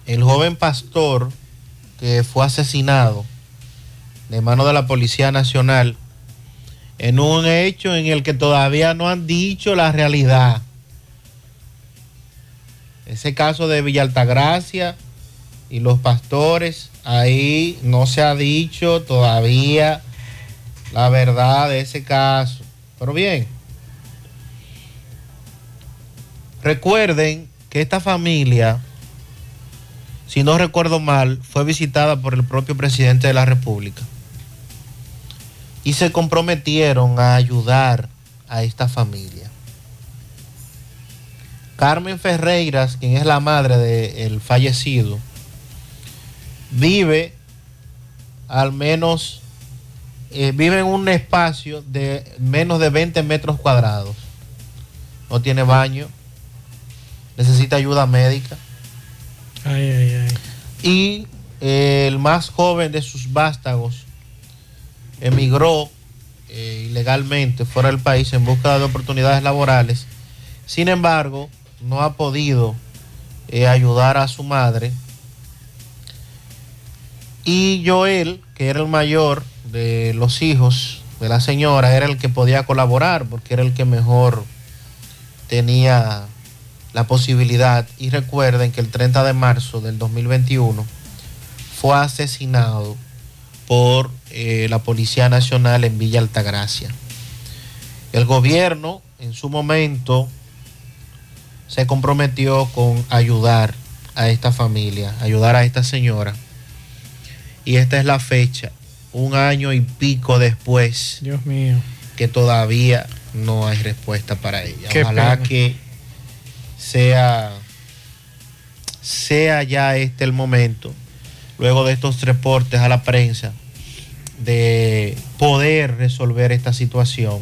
el joven pastor que fue asesinado de mano de la Policía Nacional en un hecho en el que todavía no han dicho la realidad. Ese caso de Villa Altagracia y los pastores, ahí no se ha dicho todavía la verdad de ese caso. Pero bien, recuerden que esta familia, si no recuerdo mal, fue visitada por el propio presidente de la República y se comprometieron a ayudar a esta familia. Carmen Ferreiras, quien es la madre del fallecido, vive al menos, eh, vive en un espacio de menos de 20 metros cuadrados. No tiene baño, necesita ayuda médica. Ay, ay, ay. Y eh, el más joven de sus vástagos emigró eh, ilegalmente fuera del país en busca de oportunidades laborales. Sin embargo, no ha podido eh, ayudar a su madre. Y Joel, que era el mayor de los hijos de la señora, era el que podía colaborar porque era el que mejor tenía la posibilidad. Y recuerden que el 30 de marzo del 2021 fue asesinado por eh, la Policía Nacional en Villa Altagracia. El gobierno en su momento se comprometió con ayudar a esta familia, ayudar a esta señora. Y esta es la fecha, un año y pico después, Dios mío. que todavía no hay respuesta para ella. Qué Ojalá pena. que sea, sea ya este el momento, luego de estos reportes a la prensa, de poder resolver esta situación,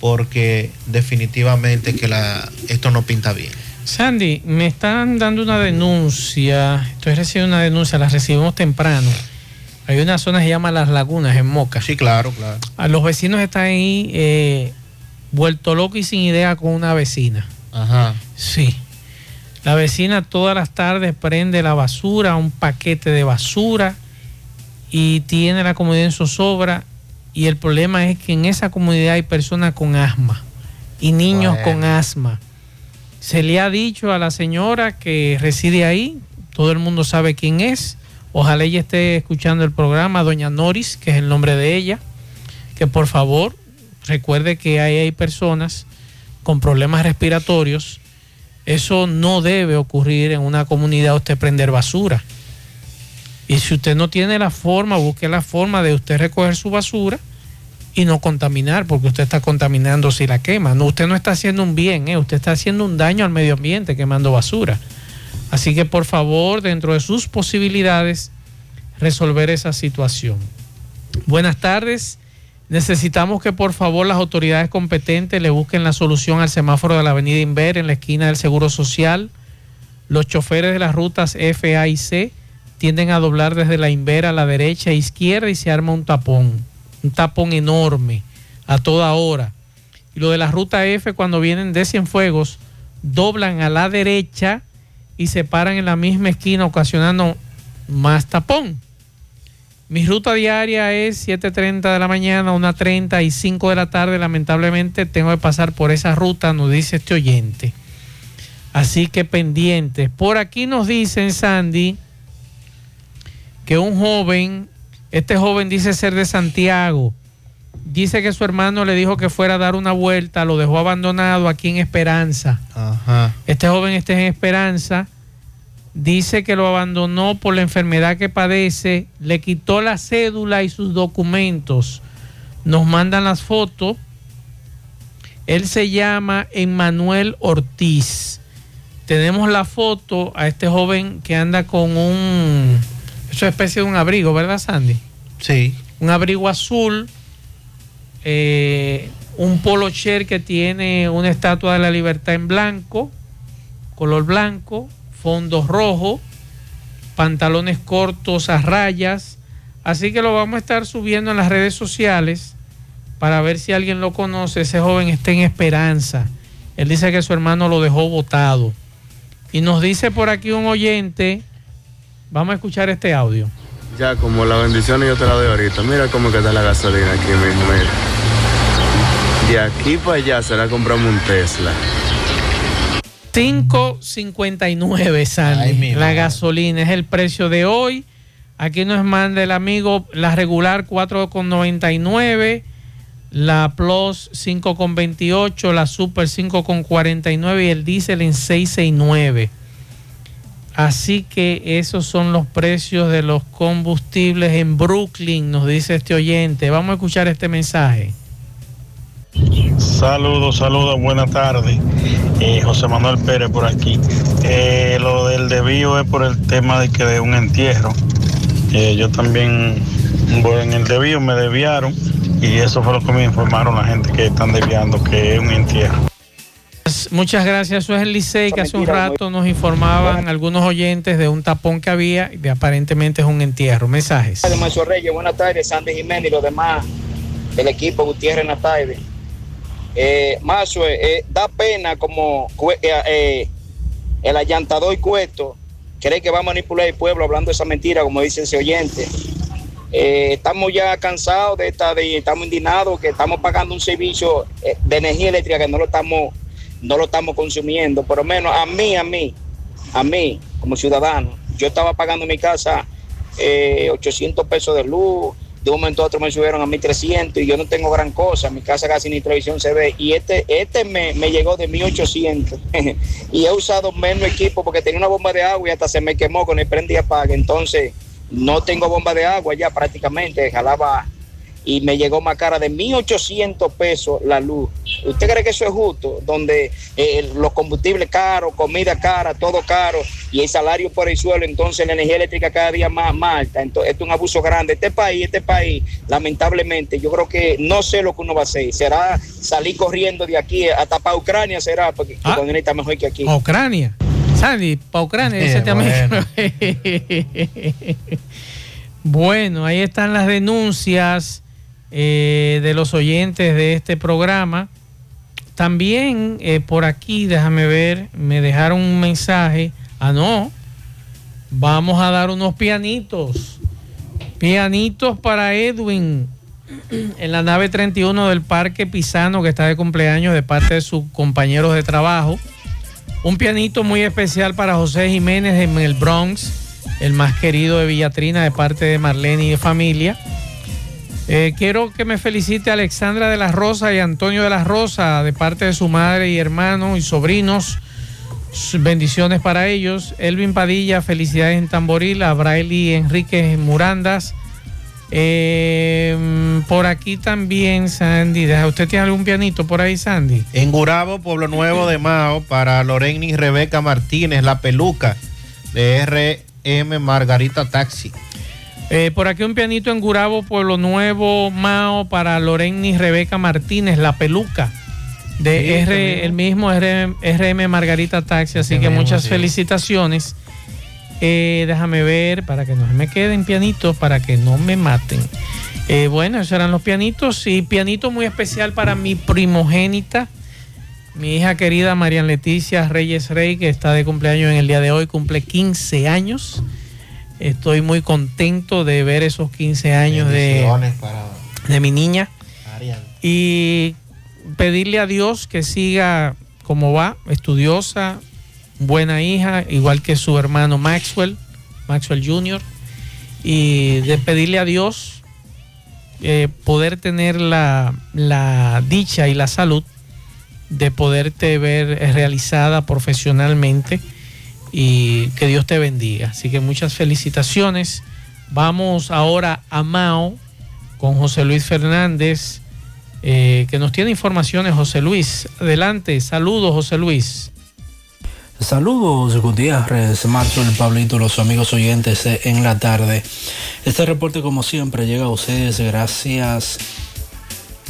porque definitivamente que la, esto no pinta bien. Sandy, me están dando una denuncia. Estoy recibiendo una denuncia, la recibimos temprano. Hay una zona que se llama Las Lagunas, en Moca. Sí, claro, claro. A los vecinos están ahí eh, vuelto loco y sin idea con una vecina. Ajá. Sí. La vecina todas las tardes prende la basura, un paquete de basura y tiene la comunidad en zozobra. Y el problema es que en esa comunidad hay personas con asma y niños Bueno. con asma. Se le ha dicho a la señora que reside ahí, todo el mundo sabe quién es. Ojalá ella esté escuchando el programa, doña Noris, que es el nombre de ella, que por favor recuerde que ahí hay personas con problemas respiratorios. Eso no debe ocurrir en una comunidad usted prender basura. Y si usted no tiene la forma, busque la forma de usted recoger su basura y no contaminar, porque usted está contaminando si la quema. No, usted no está haciendo un bien, ¿eh? usted está haciendo un daño al medio ambiente quemando basura. Así que por favor, dentro de sus posibilidades, resolver esa situación. Buenas tardes. Necesitamos que por favor las autoridades competentes le busquen la solución al semáforo de la avenida Inver en la esquina del Seguro Social. Los choferes de las rutas F, A y C tienden a doblar desde la Inver a la derecha e izquierda y se arma un tapón, un tapón enorme a toda hora. Y lo de la ruta F cuando vienen de Cienfuegos, doblan a la derecha y se paran en la misma esquina ocasionando más tapón. Mi ruta diaria es 7.30 de la mañana, 1.30 y 5 de la tarde. Lamentablemente tengo que pasar por esa ruta, nos dice este oyente. Así que pendientes. Por aquí nos dicen, Sandy, que un joven, este joven dice ser de Santiago, dice que su hermano le dijo que fuera a dar una vuelta, lo dejó abandonado aquí en Esperanza. Ajá. Este joven está en Esperanza. Dice que lo abandonó por la enfermedad que padece. Le quitó la cédula y sus documentos. Nos mandan las fotos. Él se llama Emmanuel Ortiz. Tenemos la foto a este joven que anda con un... Es especie de un abrigo, ¿verdad, Sandy? Sí. Un abrigo azul. eh, un polo shirt que tiene una estatua de la libertad en blanco, color blanco, fondo rojo, pantalones cortos a rayas. Así que lo vamos a estar subiendo en las redes sociales para ver si alguien lo conoce. Ese joven está en esperanza. Él dice que su hermano lo dejó botado. Y nos dice por aquí un oyente, vamos a escuchar este audio. Ya, como la bendición yo te la doy ahorita. Mira cómo que está la gasolina aquí mismo. mira. De aquí para allá será comprarme un Tesla. 5.59, Sandy. la gasolina es el precio de hoy. Aquí nos manda el amigo la regular 4.99, la Plus 5.28, la Super 5.49 y el diésel en 6.69. Así que esos son los precios de los combustibles en Brooklyn, nos dice este oyente. Vamos a escuchar este mensaje. Saludos, saludos, buenas tardes. Eh, José Manuel Pérez por aquí. Eh, lo del desvío es por el tema de que de un entierro. Eh, yo también, bueno, en el desvío me desviaron y eso fue lo que me informaron la gente que están desviando, que es un entierro. Muchas gracias. Eso es el Licey que hace un rato nos informaban algunos oyentes de un tapón que había y de aparentemente es un entierro. Mensajes. buenas tardes, Sandy Jiménez y los demás del equipo Gutiérrez Nataide. Eh, Mazo, eh, da pena como eh, eh, el allantador Cueto cree que va a manipular el pueblo hablando esa mentira, como dice ese oyente. Eh, estamos ya cansados de esta, de, estamos indignados que estamos pagando un servicio eh, de energía eléctrica que no lo estamos, no lo estamos consumiendo. Por lo menos a mí, a mí, a mí, como ciudadano, yo estaba pagando en mi casa eh, 800 pesos de luz, de un momento a otro me subieron a 1300 y yo no tengo gran cosa, mi casa casi ni televisión se ve. Y este este me, me llegó de 1800 y he usado menos equipo porque tenía una bomba de agua y hasta se me quemó con el prende y apague, entonces no tengo bomba de agua ya prácticamente, jalaba y me llegó más cara de 1800 pesos la luz. ¿Usted cree que eso es justo? Donde eh, los combustibles caros, comida cara, todo caro y el salario por el suelo, entonces la energía eléctrica cada día más, más alta. Entonces, esto es un abuso grande. Este país, este país, lamentablemente, yo creo que no sé lo que uno va a hacer. Será salir corriendo de aquí hasta para Ucrania, será, porque Ah. donde está mejor que aquí. Ucrania. Sandy, para Ucrania, Eh, este bueno, ahí están las denuncias eh, de los oyentes de este programa. también eh, por aquí, déjame ver, me dejaron un mensaje. Ah, no. Vamos a dar unos pianitos. Pianitos para Edwin en la nave 31 del Parque Pisano que está de cumpleaños de parte de sus compañeros de trabajo. Un pianito muy especial para José Jiménez en el Bronx, el más querido de Villatrina de parte de Marlene y de familia. Eh, quiero que me felicite Alexandra de la Rosa y Antonio de la Rosa de parte de su madre y hermano y sobrinos. Bendiciones para ellos. Elvin Padilla, felicidades en Tamboril. A Braille Enrique Murandas. Eh, por aquí también, Sandy. ¿Usted tiene algún pianito por ahí, Sandy? En Gurabo, Pueblo Nuevo de Mao, para Lorena y Rebeca Martínez, la peluca de RM Margarita Taxi. Eh, por aquí un pianito en Gurabo, Pueblo Nuevo, Mao, para Lorena y Rebeca Martínez, la peluca de R, el mismo RM, Margarita Taxi. Así que muchas felicitaciones. Eh, déjame ver para que no se me queden pianitos, para que no me maten. Eh, bueno, esos eran los pianitos y pianito muy especial para mi primogénita, mi hija querida Marian Leticia Reyes Rey, que está de cumpleaños en el día de hoy, cumple 15 años. Estoy muy contento de ver esos 15 años de, de mi niña. Y pedirle a Dios que siga como va, estudiosa, buena hija, igual que su hermano Maxwell, Maxwell Jr. Y de pedirle a Dios eh, poder tener la, la dicha y la salud de poderte ver realizada profesionalmente y que Dios te bendiga. Así que muchas felicitaciones. Vamos ahora a Mao con José Luis Fernández, eh, que nos tiene informaciones. José Luis, adelante. Saludos, José Luis. Saludos, Gutiérrez, Marco, el Pablito, los amigos oyentes en la tarde. Este reporte, como siempre, llega a ustedes gracias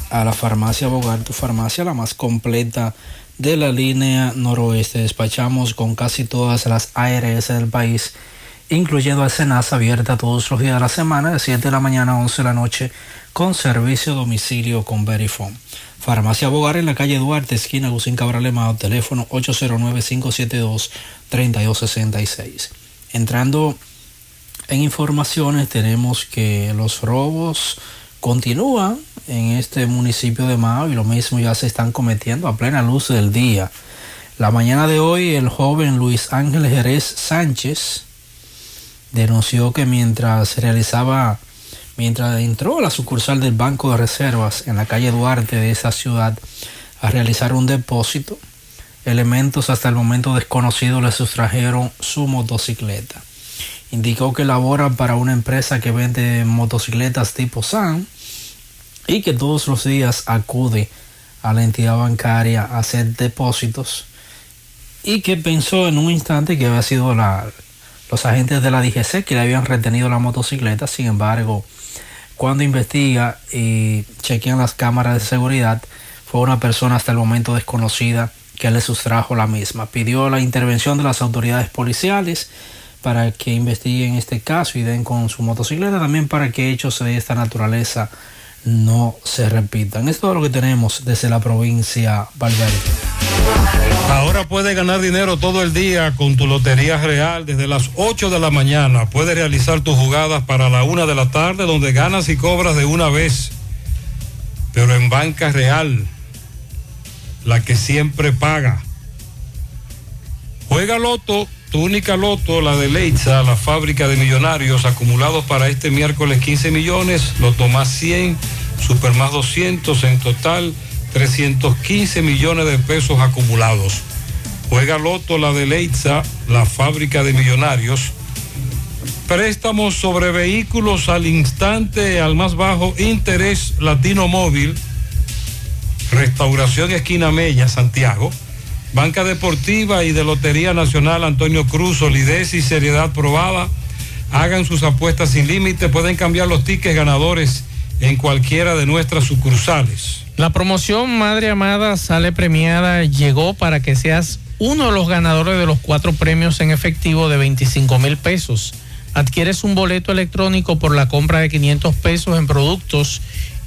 a la farmacia Bogar, tu farmacia la más completa de la línea noroeste. Despachamos con casi todas las ARS del país, incluyendo a Senasa abierta todos los días de la semana, de 7 de la mañana a 11 de la noche, con servicio a domicilio con Verifone. Farmacia Bogar en la calle Duarte, esquina Gusín Cabral Emao, teléfono 809-572-3266. Entrando en informaciones, tenemos que los robos continúan en este municipio de Mao y lo mismo ya se están cometiendo a plena luz del día. La mañana de hoy, el joven Luis Ángel Jerez Sánchez denunció que mientras realizaba mientras entró a la sucursal del Banco de Reservas en la calle Duarte de esa ciudad a realizar un depósito, elementos hasta el momento desconocidos le sustrajeron su motocicleta. Indicó que labora para una empresa que vende motocicletas tipo SAN y que todos los días acude a la entidad bancaria a hacer depósitos y que pensó en un instante que había sido los agentes de la DGC que le habían retenido la motocicleta, sin embargo, cuando investiga y chequean las cámaras de seguridad, fue una persona hasta el momento desconocida que le sustrajo la misma. Pidió la intervención de las autoridades policiales para que investiguen este caso y den con su motocicleta, también para que hechos de esta naturaleza no se repitan. Esto es lo que tenemos desde la provincia Valverde. Ahora puedes ganar dinero todo el día con tu Lotería Real desde las 8 de la mañana. Puedes realizar tus jugadas para la 1 de la tarde donde ganas y cobras de una vez. Pero en banca real, la que siempre paga. Juega Loto, tu única Loto, la de Leitza, la fábrica de millonarios acumulados para este miércoles 15 millones, Loto más 100, Super más 200 en total 315 millones de pesos acumulados. Juega Loto, la de Leitza, la fábrica de millonarios. Préstamos sobre vehículos al instante, al más bajo interés Latino Móvil. Restauración Esquina Mella, Santiago. Banca Deportiva y de Lotería Nacional Antonio Cruz, solidez y seriedad probada. Hagan sus apuestas sin límite, pueden cambiar los tickets ganadores en cualquiera de nuestras sucursales. La promoción Madre Amada sale premiada, llegó para que seas uno de los ganadores de los cuatro premios en efectivo de 25 mil pesos. Adquieres un boleto electrónico por la compra de 500 pesos en productos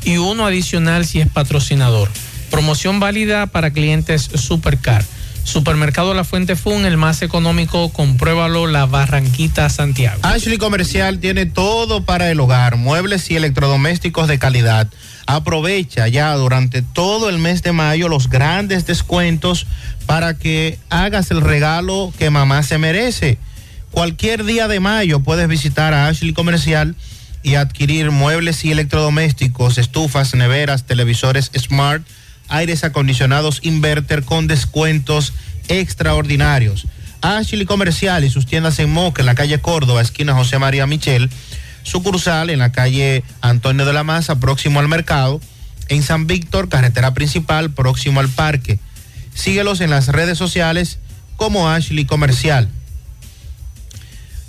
y uno adicional si es patrocinador. Promoción válida para clientes Supercar. Supermercado La Fuente Fun, el más económico, compruébalo, la Barranquita, Santiago. Ashley Comercial tiene todo para el hogar, muebles y electrodomésticos de calidad. Aprovecha ya durante todo el mes de mayo los grandes descuentos para que hagas el regalo que mamá se merece. Cualquier día de mayo puedes visitar a Ashley Comercial y adquirir muebles y electrodomésticos, estufas, neveras, televisores smart aires acondicionados inverter con descuentos extraordinarios. Ashley Comercial y sus tiendas en Moca, en la calle Córdoba, esquina José María Michel, sucursal en la calle Antonio de la Maza, próximo al mercado, en San Víctor, carretera principal, próximo al parque. Síguelos en las redes sociales como Ashley Comercial.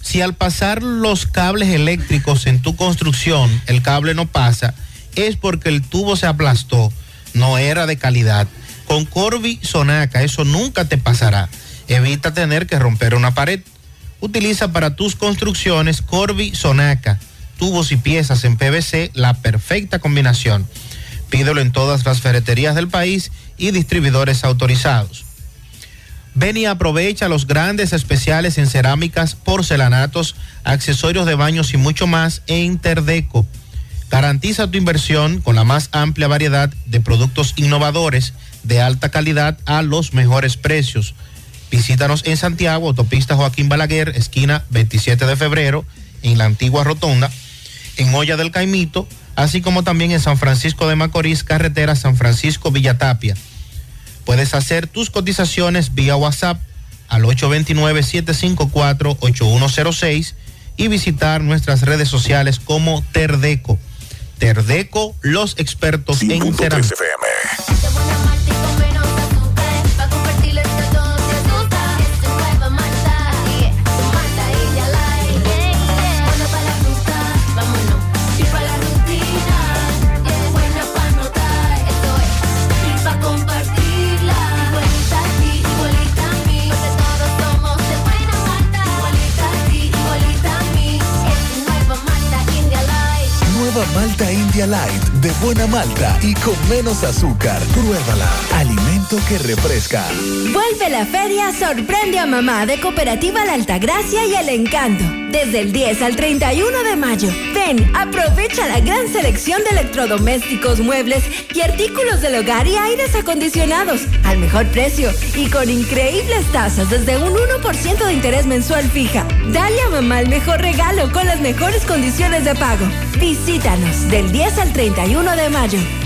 Si al pasar los cables eléctricos en tu construcción el cable no pasa, es porque el tubo se aplastó no era de calidad. Con Corby Sonaca eso nunca te pasará. Evita tener que romper una pared. Utiliza para tus construcciones Corby Sonaca. Tubos y piezas en PVC, la perfecta combinación. Pídelo en todas las ferreterías del país y distribuidores autorizados. Ven y aprovecha los grandes especiales en cerámicas, porcelanatos, accesorios de baños y mucho más en Terdeco. Garantiza tu inversión con la más amplia variedad de productos innovadores de alta calidad a los mejores precios. Visítanos en Santiago, autopista Joaquín Balaguer, esquina 27 de febrero, en la antigua Rotonda, en Olla del Caimito, así como también en San Francisco de Macorís, carretera San Francisco Villatapia. Puedes hacer tus cotizaciones vía WhatsApp al 829-754-8106 y visitar nuestras redes sociales como Terdeco. Terdeco, los expertos en cerámica. Malta India Light de buena malta y con menos azúcar. Pruébala. Alimento que refresca. Vuelve la feria Sorprende a Mamá de Cooperativa La Altagracia y El Encanto. Desde el 10 al 31 de mayo. Ven, aprovecha la gran selección de electrodomésticos, muebles y artículos del hogar y aires acondicionados al mejor precio y con increíbles tasas desde un 1% de interés mensual fija. Dale a mamá el mejor regalo con las mejores condiciones de pago. Visítanos del 10 al 31 de mayo.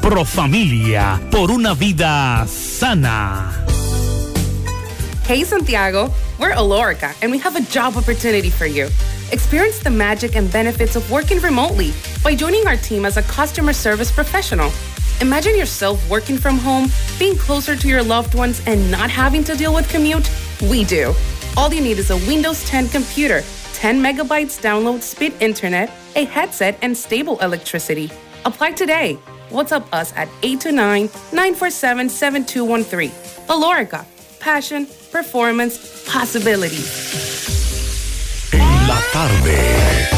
Profamilia por una vida sana. Hey Santiago, we're Alorica and we have a job opportunity for you. Experience the magic and benefits of working remotely by joining our team as a customer service professional. Imagine yourself working from home, being closer to your loved ones, and not having to deal with commute? We do. All you need is a Windows 10 computer, 10 megabytes download speed internet, a headset, and stable electricity. Apply today. WhatsApp us at 829-947-7213. Alorica, passion, performance, possibility. En la tarde.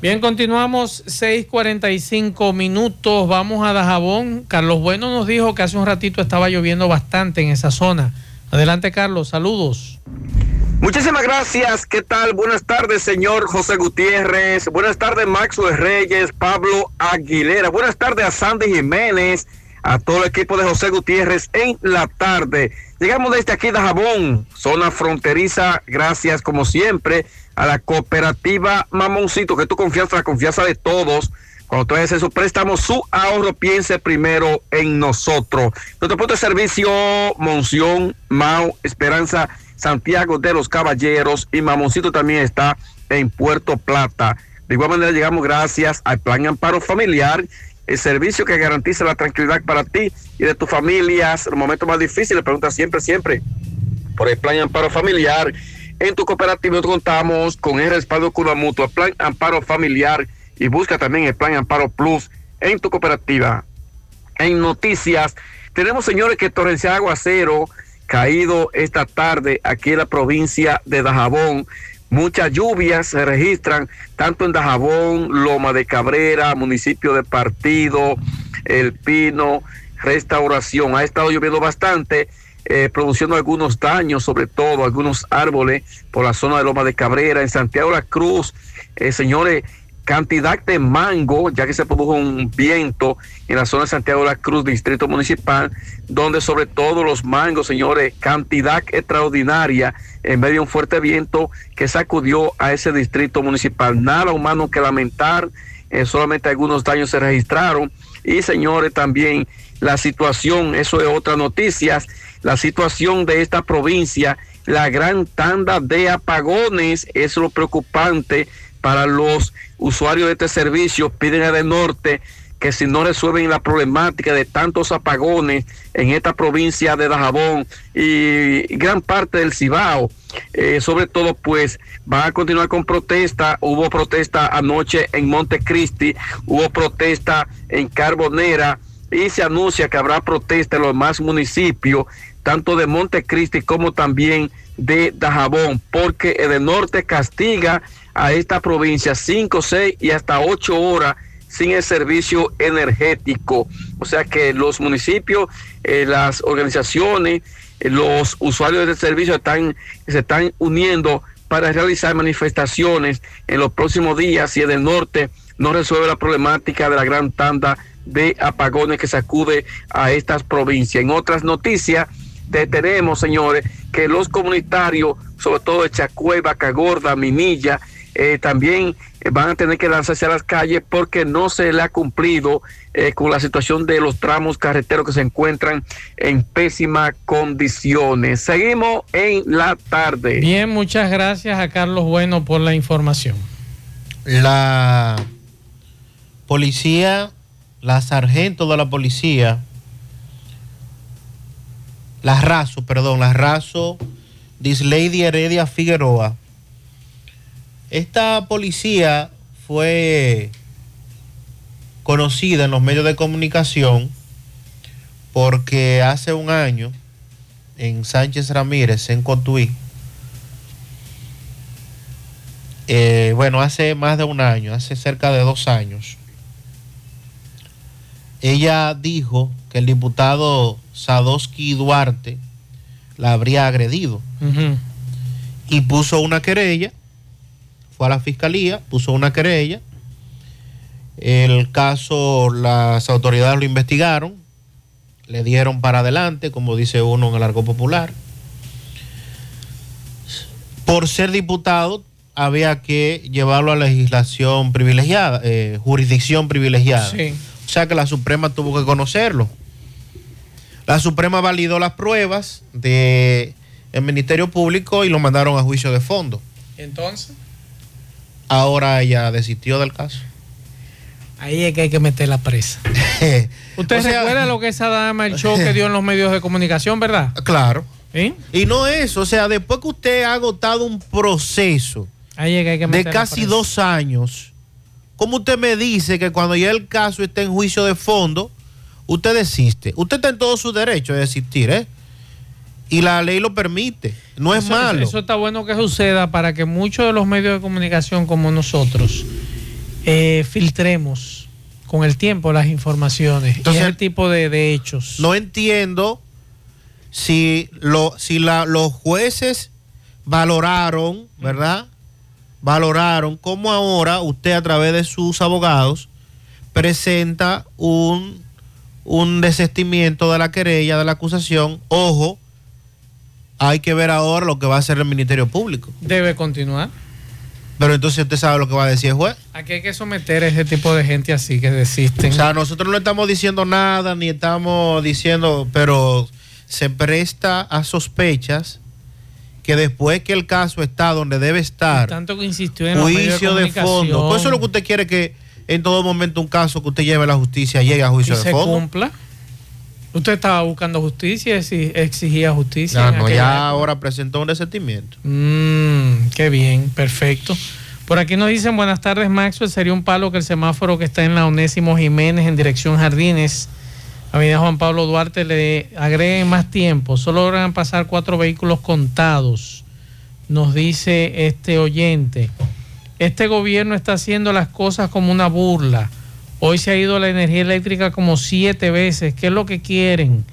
Bien, continuamos 6:45 minutos. Vamos a Dajabón. Carlos Bueno nos dijo que hace un ratito estaba lloviendo bastante en esa zona. Adelante, Carlos. Saludos. Muchísimas gracias. ¿Qué tal? Buenas tardes, señor José Gutiérrez. Buenas tardes, Maxwell Reyes, Pablo Aguilera. Buenas tardes a Sandy Jiménez, a todo el equipo de José Gutiérrez en la tarde. Llegamos desde aquí de Jabón, zona fronteriza, gracias como siempre a la cooperativa Mamoncito, que tu confianza, la confianza de todos. Cuando tú haces su préstamo, su ahorro, piense primero en nosotros. Nuestro punto de servicio, Monción, Mau, Esperanza, Santiago de los Caballeros y Mamoncito también está en Puerto Plata. De igual manera llegamos gracias al Plan Amparo Familiar, el servicio que garantiza la tranquilidad para ti y de tus familias. En los momentos más difíciles, pregunta siempre, siempre por el Plan Amparo Familiar. En tu cooperativa contamos con el respaldo con la mutua, Plan Amparo Familiar y busca también el Plan Amparo Plus en tu cooperativa. En noticias, tenemos señores que torrencial aguacero caído esta tarde aquí en la provincia de Dajabón. Muchas lluvias se registran tanto en Dajabón, Loma de Cabrera, municipio de Partido, El Pino, Restauración. Ha estado lloviendo bastante, eh, produciendo algunos daños, sobre todo algunos árboles por la zona de Loma de Cabrera, en Santiago de la Cruz. Eh, señores, cantidad de mango, ya que se produjo un viento en la zona de Santiago de la Cruz, distrito municipal, donde sobre todo los mangos, señores, cantidad extraordinaria en medio de un fuerte viento que sacudió a ese distrito municipal. Nada humano que lamentar, eh, solamente algunos daños se registraron. Y señores, también la situación, eso es otra noticia, la situación de esta provincia, la gran tanda de apagones, es lo preocupante para los usuarios de este servicio piden a de norte que si no resuelven la problemática de tantos apagones en esta provincia de Dajabón y gran parte del Cibao, eh, sobre todo pues va a continuar con protesta, hubo protesta anoche en Montecristi, hubo protesta en Carbonera y se anuncia que habrá protesta en los demás municipios, tanto de Montecristi como también de Dajabón, porque el norte castiga a esta provincia 5, 6 y hasta 8 horas sin el servicio energético. O sea que los municipios, eh, las organizaciones, eh, los usuarios del servicio están, se están uniendo para realizar manifestaciones en los próximos días si el del norte no resuelve la problemática de la gran tanda de apagones que sacude a estas provincias. En otras noticias, tenemos, señores, que los comunitarios, sobre todo de Chacué, Gorda, Minilla, eh, también van a tener que lanzarse a las calles porque no se le ha cumplido eh, con la situación de los tramos carreteros que se encuentran en pésimas condiciones. Seguimos en la tarde. Bien, muchas gracias a Carlos Bueno por la información. La policía, la sargento de la policía, la raso, perdón, la raso, Lady Heredia Figueroa, esta policía fue conocida en los medios de comunicación porque hace un año en Sánchez Ramírez, en Cotuí, eh, bueno, hace más de un año, hace cerca de dos años, ella dijo que el diputado Sadowski Duarte la habría agredido y puso una querella fue a la fiscalía, puso una querella. El caso, las autoridades lo investigaron, le dieron para adelante, como dice uno en el arco popular. Por ser diputado, había que llevarlo a legislación privilegiada, eh, jurisdicción privilegiada. O sea que la Suprema tuvo que conocerlo. La Suprema validó las pruebas del Ministerio Público y lo mandaron a juicio de fondo. Entonces ahora ella desistió del caso. Ahí es que hay que meter la presa. ¿Usted recuerda lo que esa dama, el show que dio en los medios de comunicación, verdad? Claro. Y no eso, o sea, después que usted ha agotado un proceso de casi dos años, ¿cómo usted me dice que cuando ya el caso está en juicio de fondo, usted desiste? Usted está en todo su derecho de desistir, ¿eh? Y la ley lo permite. No es malo. Eso está bueno que suceda para que muchos de los medios de comunicación como nosotros eh, filtremos con el tiempo las informaciones Entonces, y ese tipo de, hechos. No entiendo si, lo, si la, los jueces valoraron, ¿verdad? Valoraron cómo ahora usted a través de sus abogados presenta un un desestimiento de la querella, de la acusación. Ojo, hay que ver ahora lo que va a hacer el Ministerio Público. Debe continuar. Pero entonces usted sabe lo que va a decir el juez. Aquí hay que someter a ese tipo de gente así que desisten. O sea, nosotros no estamos diciendo nada, ni estamos diciendo, pero se presta a sospechas que después que el caso está donde debe estar, Tanto que insistió en juicio de fondo. comunicación Pues eso es lo que usted quiere que en todo momento un caso que usted lleve a la justicia llegue a y juicio de se fondo. cumpla. Usted estaba buscando justicia y exi- exigía justicia. Ya, no, ya ahora presentó un desentimiento. Mm, qué bien, perfecto. Por aquí nos dicen buenas tardes, Maxwell. Sería un palo que el semáforo que está en la Onésimo Jiménez en dirección Jardines, Avenida Juan Pablo Duarte, le agreguen más tiempo. Solo logran pasar cuatro vehículos contados, nos dice este oyente. Este gobierno está haciendo las cosas como una burla. Hoy se ha ido la energía eléctrica como siete veces. ¿Qué es lo que quieren?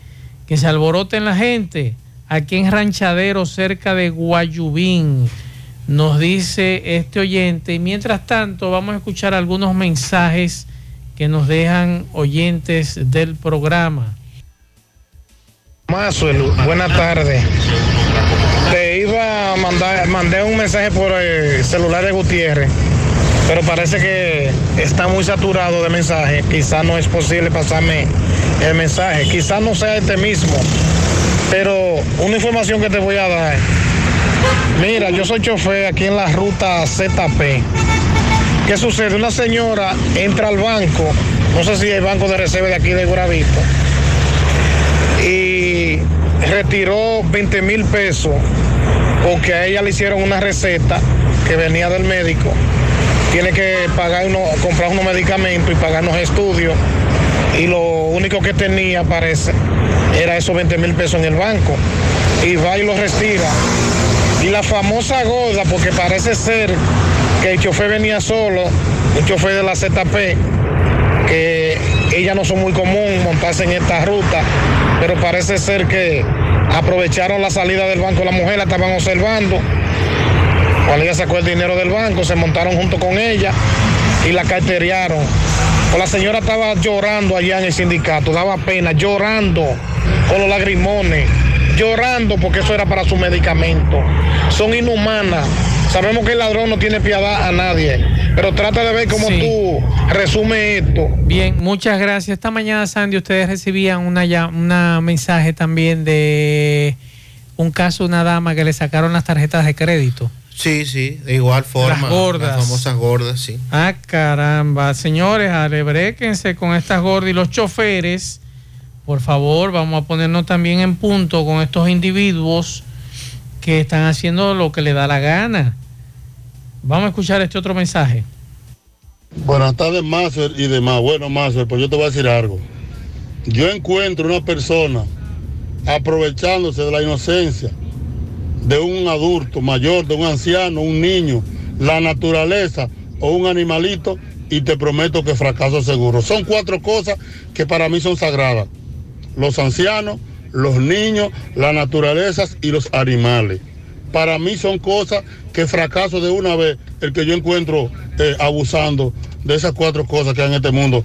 Que se alboroten la gente. Aquí en Ranchadero, cerca de Guayubín, nos dice este oyente. Y mientras tanto, vamos a escuchar algunos mensajes que nos dejan oyentes del programa. Mazuel, buenas tardes. Te iba a mandar, mandé un mensaje por el celular de Gutiérrez, pero parece que está muy saturado de mensajes. Quizás no es posible pasarme el mensaje. Quizás no sea este mismo, pero una información que te voy a dar. Mira, yo soy chofer aquí en la ruta ZP. ¿Qué sucede? Una señora entra al banco, no sé si el banco de reserva de aquí de Guravito, y retiró 20 mil pesos porque a ella le hicieron una receta que venía del médico. Tiene que pagar uno, comprar unos medicamentos y pagar unos estudios. Y lo único que tenía, parece, era esos 20 mil pesos en el banco. Y va y lo retira. Y la famosa gorda, porque parece ser que el chofer venía solo, un chofer de la ZP, que ellas no son muy común montarse en esta ruta, pero parece ser que aprovecharon la salida del banco, la mujer la estaban observando, cuando ella sacó el dinero del banco, se montaron junto con ella y la carteriaron. Pues la señora estaba llorando allá en el sindicato, daba pena, llorando con los lagrimones, llorando porque eso era para su medicamento. Son inhumanas. Sabemos que el ladrón no tiene piedad a nadie, pero trata de ver cómo Sí. tú resumes esto. Bien, muchas gracias. Esta mañana, Sandy, ustedes recibían una, ya- una mensaje también de un caso una dama que le sacaron las tarjetas de crédito. Sí, sí, de igual forma. Las gordas. Las famosas gordas, sí. Ah, caramba. Señores, alebréquense con estas gordas y los choferes. Por favor, vamos a ponernos también en punto con estos individuos que están haciendo lo que le da la gana. Vamos a escuchar este otro mensaje. Buenas tardes, Master y demás. Bueno, Master, pues yo te voy a decir algo. Yo encuentro una persona aprovechándose de la inocencia de un adulto mayor, de un anciano, un niño, la naturaleza o un animalito y te prometo que fracaso seguro. Son cuatro cosas que para mí son sagradas. Los ancianos, los niños, las naturalezas y los animales. Para mí son cosas que fracaso de una vez el que yo encuentro eh, abusando de esas cuatro cosas que hay en este mundo.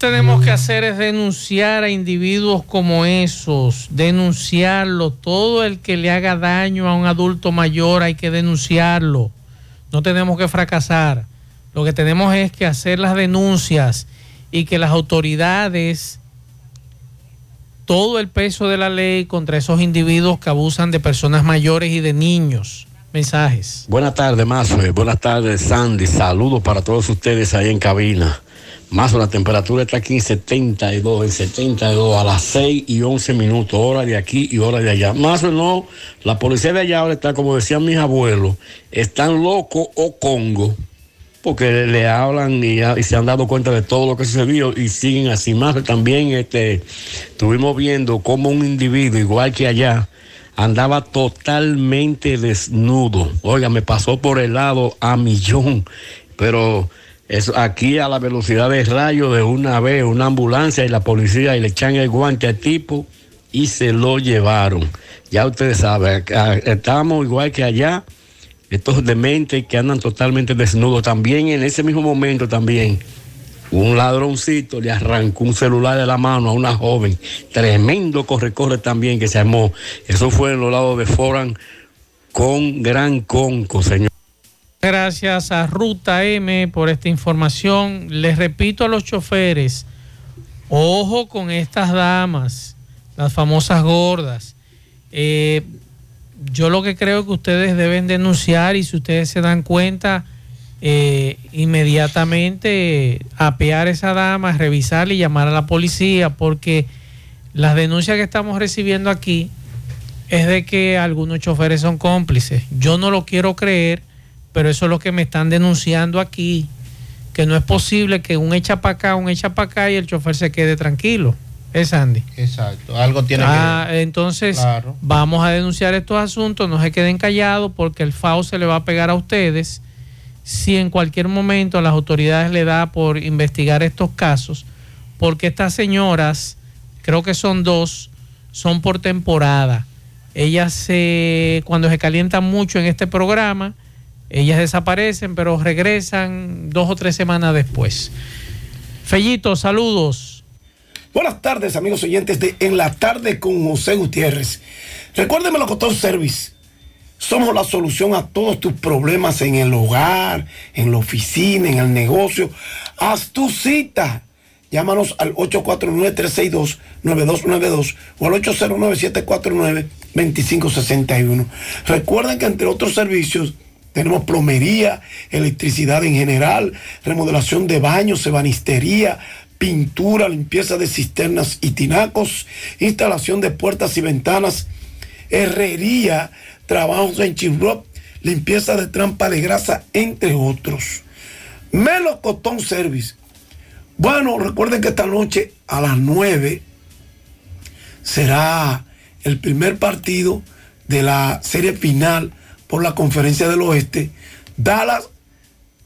Tenemos que hacer es denunciar a individuos como esos, denunciarlo. Todo el que le haga daño a un adulto mayor hay que denunciarlo. No tenemos que fracasar. Lo que tenemos es que hacer las denuncias y que las autoridades, todo el peso de la ley contra esos individuos que abusan de personas mayores y de niños. Mensajes. Buenas tardes, Mazo. Buenas tardes, Sandy. Saludos para todos ustedes ahí en cabina. Mazo, la temperatura está aquí en 72, en 72 a las 6 y 11 minutos, hora de aquí y hora de allá. Mazo, no, la policía de allá ahora está, como decían mis abuelos, están locos o congo, porque le, hablan y, se han dado cuenta de todo lo que sucedió y siguen así. Mazo, también este, estuvimos viendo cómo un individuo, igual que allá, andaba totalmente desnudo. Oiga, me pasó por el lado a millón, pero eso, aquí a la velocidad de rayo de una vez, una ambulancia y la policía y le echan el guante al tipo y se lo llevaron. Ya ustedes saben, estamos igual que allá, estos dementes que andan totalmente desnudos. También en ese mismo momento también un ladroncito le arrancó un celular de la mano a una joven. Tremendo corre-corre también que se armó. Eso fue en los lados de Foran con Gran Conco, señor. Gracias a Ruta M por esta información. Les repito a los choferes, ojo con estas damas, las famosas gordas. Eh, yo lo que creo que ustedes deben denunciar y si ustedes se dan cuenta, eh, inmediatamente apear a esa dama, revisarla y llamar a la policía, porque las denuncias que estamos recibiendo aquí es de que algunos choferes son cómplices. Yo no lo quiero creer, pero eso es lo que me están denunciando aquí, que no es posible que un echa para acá, un echa para acá y el chofer se quede tranquilo. Es Andy. Exacto, algo tiene Ah, que entonces Claro. vamos a denunciar estos asuntos, no se queden callados porque el FAO se le va a pegar a ustedes si en cualquier momento a las autoridades le da por investigar estos casos, porque estas señoras, creo que son dos, son por temporada. Ellas se, cuando se calientan mucho en este programa, ellas desaparecen, pero regresan dos o tres semanas después. Fellito, saludos. Buenas tardes, amigos oyentes de En la Tarde con José Gutiérrez. Recuérdeme lo Cotón Service. Somos la solución a todos tus problemas en el hogar, en la oficina, en el negocio. Haz tu cita. Llámanos al 849-362-9292 o al 809-749-2561. Recuerden que entre otros servicios tenemos plomería, electricidad en general, remodelación de baños, ebanistería, pintura, limpieza de cisternas y tinacos, instalación de puertas y ventanas, herrería, trabajos en chirrop, limpieza de trampa de grasa, entre otros. Melo Cotton Service. Bueno, recuerden que esta noche a las 9 será el primer partido de la serie final por la conferencia del oeste. Dallas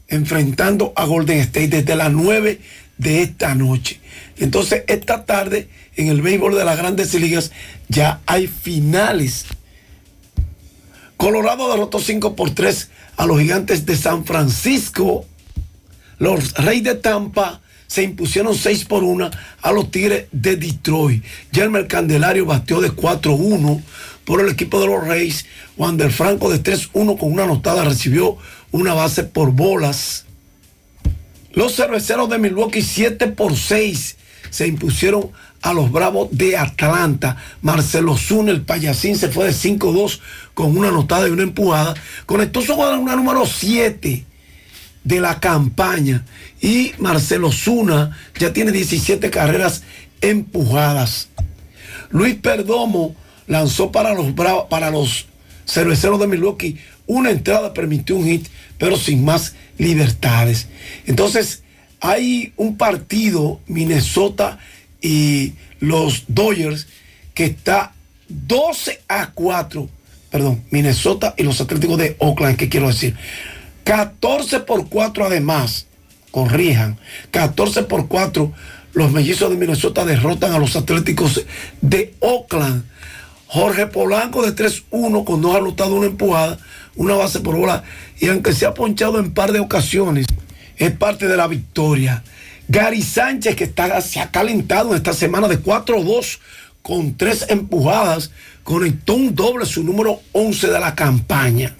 enfrentando a Golden State desde las 9 de esta noche. Entonces, esta tarde en el béisbol de las grandes ligas ya hay finales. Colorado derrotó 5 por 3 a los gigantes de San Francisco. Los Reyes de Tampa se impusieron 6 por 1 a los Tigres de Detroit. Yermer Candelario batió de 4-1 por el equipo de los Reyes. Wander Franco de 3-1 con una anotada recibió una base por bolas. Los cerveceros de Milwaukee 7 por 6 se impusieron a los Bravos de Atlanta. Marcelo Zuna, el payasín, se fue de 5-2 con una anotada y una empujada. Conectó su cuadrangular número 7 de la campaña. Y Marcelo Zuna ya tiene 17 carreras empujadas. Luis Perdomo lanzó para los, para los cerveceros de Milwaukee una entrada, permitió un hit, pero sin más libertades. Entonces, hay un partido, Minnesota y los Dodgers, que está 12 a 4, perdón, Minnesota y los Atléticos de Oakland, ¿qué quiero decir? 14 por 4 además, corrijan, 14 por 4, los mellizos de Minnesota derrotan a los Atléticos de Oakland. Jorge Polanco de 3-1 con dos anotados, una empujada, una base por bola. Y aunque se ha ponchado en par de ocasiones, es parte de la victoria. Gary Sánchez, que está, se ha calentado en esta semana de 4-2 con tres empujadas, conectó un doble, su número 11 de la campaña.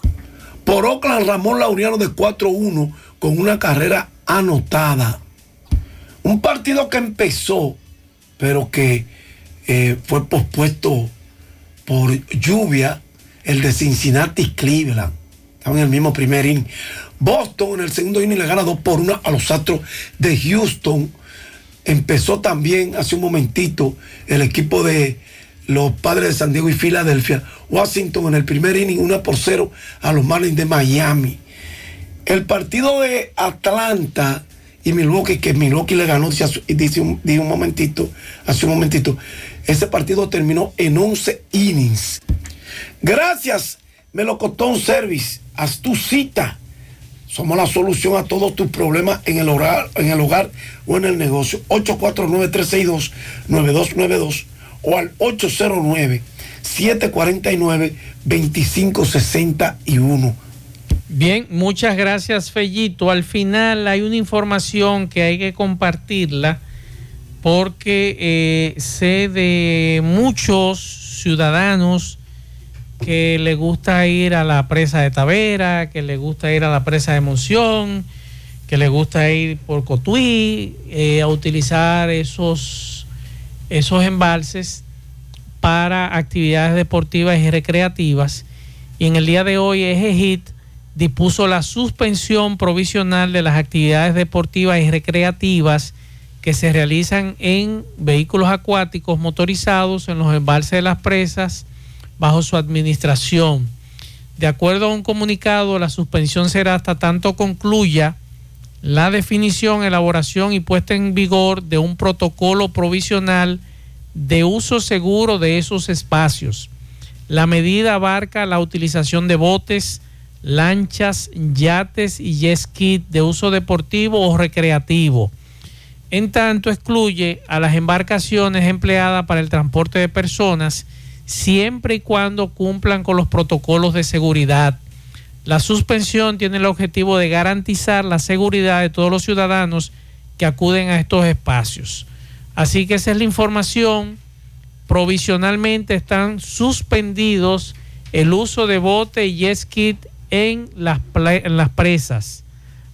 Por Oakland, Ramón Laureano de 4-1 con una carrera anotada. Un partido que empezó, pero que eh, fue pospuesto por lluvia, el de Cincinnati Cleveland. Estaban en el mismo primer inning. Boston en el segundo inning le gana 2 por 1 a los Astros de Houston. Empezó también hace un momentito el equipo de los padres de San Diego y Filadelfia. Washington en el primer inning 1 por 0 a los Marlins de Miami. El partido de Atlanta y Milwaukee, que Milwaukee le ganó, dice, dice un momentito, hace un momentito, ese partido terminó en 11 innings. Gracias, Melocotón Service. Haz tu cita. Somos la solución a todos tus problemas en el hogar, en el hogar o en el negocio. 849-362-9292 o al 809-749-2561. Bien, muchas gracias, Fellito. Al final hay una información que hay que compartirla porque eh, sé de muchos ciudadanos que le gusta ir a la presa de Tavera, que le gusta ir a la presa de Monción, que le gusta ir por Cotuí, eh, a utilizar esos, esos embalses para actividades deportivas y recreativas. Y en el día de hoy, EGEHIT dispuso la suspensión provisional de las actividades deportivas y recreativas que se realizan en vehículos acuáticos motorizados en los embalses de las presas bajo su administración. De acuerdo a un comunicado, la suspensión será hasta tanto concluya la definición, elaboración y puesta en vigor de un protocolo provisional de uso seguro de esos espacios. La medida abarca la utilización de botes, lanchas, yates y jet de uso deportivo o recreativo. En tanto, excluye a las embarcaciones empleadas para el transporte de personas siempre y cuando cumplan con los protocolos de seguridad. La suspensión tiene el objetivo de garantizar la seguridad de todos los ciudadanos que acuden a estos espacios. Así que esa es la información. Provisionalmente están suspendidos el uso de bote y jet en las, en las presas,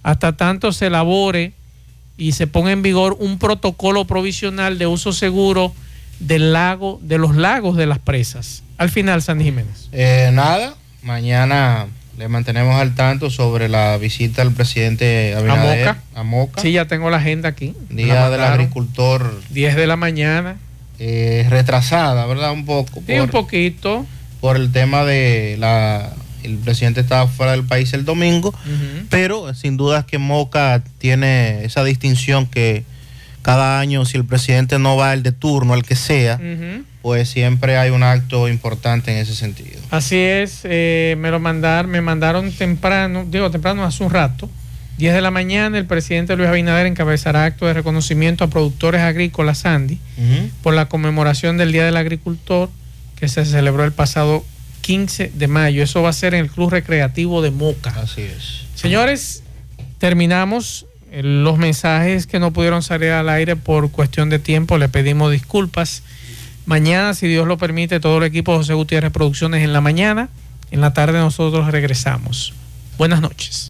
hasta tanto se elabore y se ponga en vigor un protocolo provisional de uso seguro del lago, de los lagos de las presas. Al final, San Jiménez. Eh, nada, mañana le mantenemos al tanto sobre la visita del presidente Abinader a Moca. a Moca. Sí, ya tengo la agenda aquí. Día del agricultor. 10 de la mañana. Eh, retrasada, ¿verdad? Un poco. Sí, un poquito. Por el tema de la el presidente estaba fuera del país el domingo, pero sin duda que Moca tiene esa distinción que cada año si el presidente no va el de turno, el que sea, pues siempre hay un acto importante en ese sentido. Así es, eh, me lo mandaron, me mandaron temprano, digo temprano hace un rato, 10 de la mañana, el presidente Luis Abinader encabezará acto de reconocimiento a productores agrícolas Sandy por la conmemoración del Día del Agricultor que se celebró el pasado 15 de mayo. Eso va a ser en el Club Recreativo de Moca. Así es. Señores, terminamos eh, los mensajes que no pudieron salir al aire por cuestión de tiempo. Le pedimos disculpas. Mañana, si Dios lo permite, todo el equipo de José Gutiérrez Producciones en la mañana. En la tarde nosotros regresamos. Buenas noches.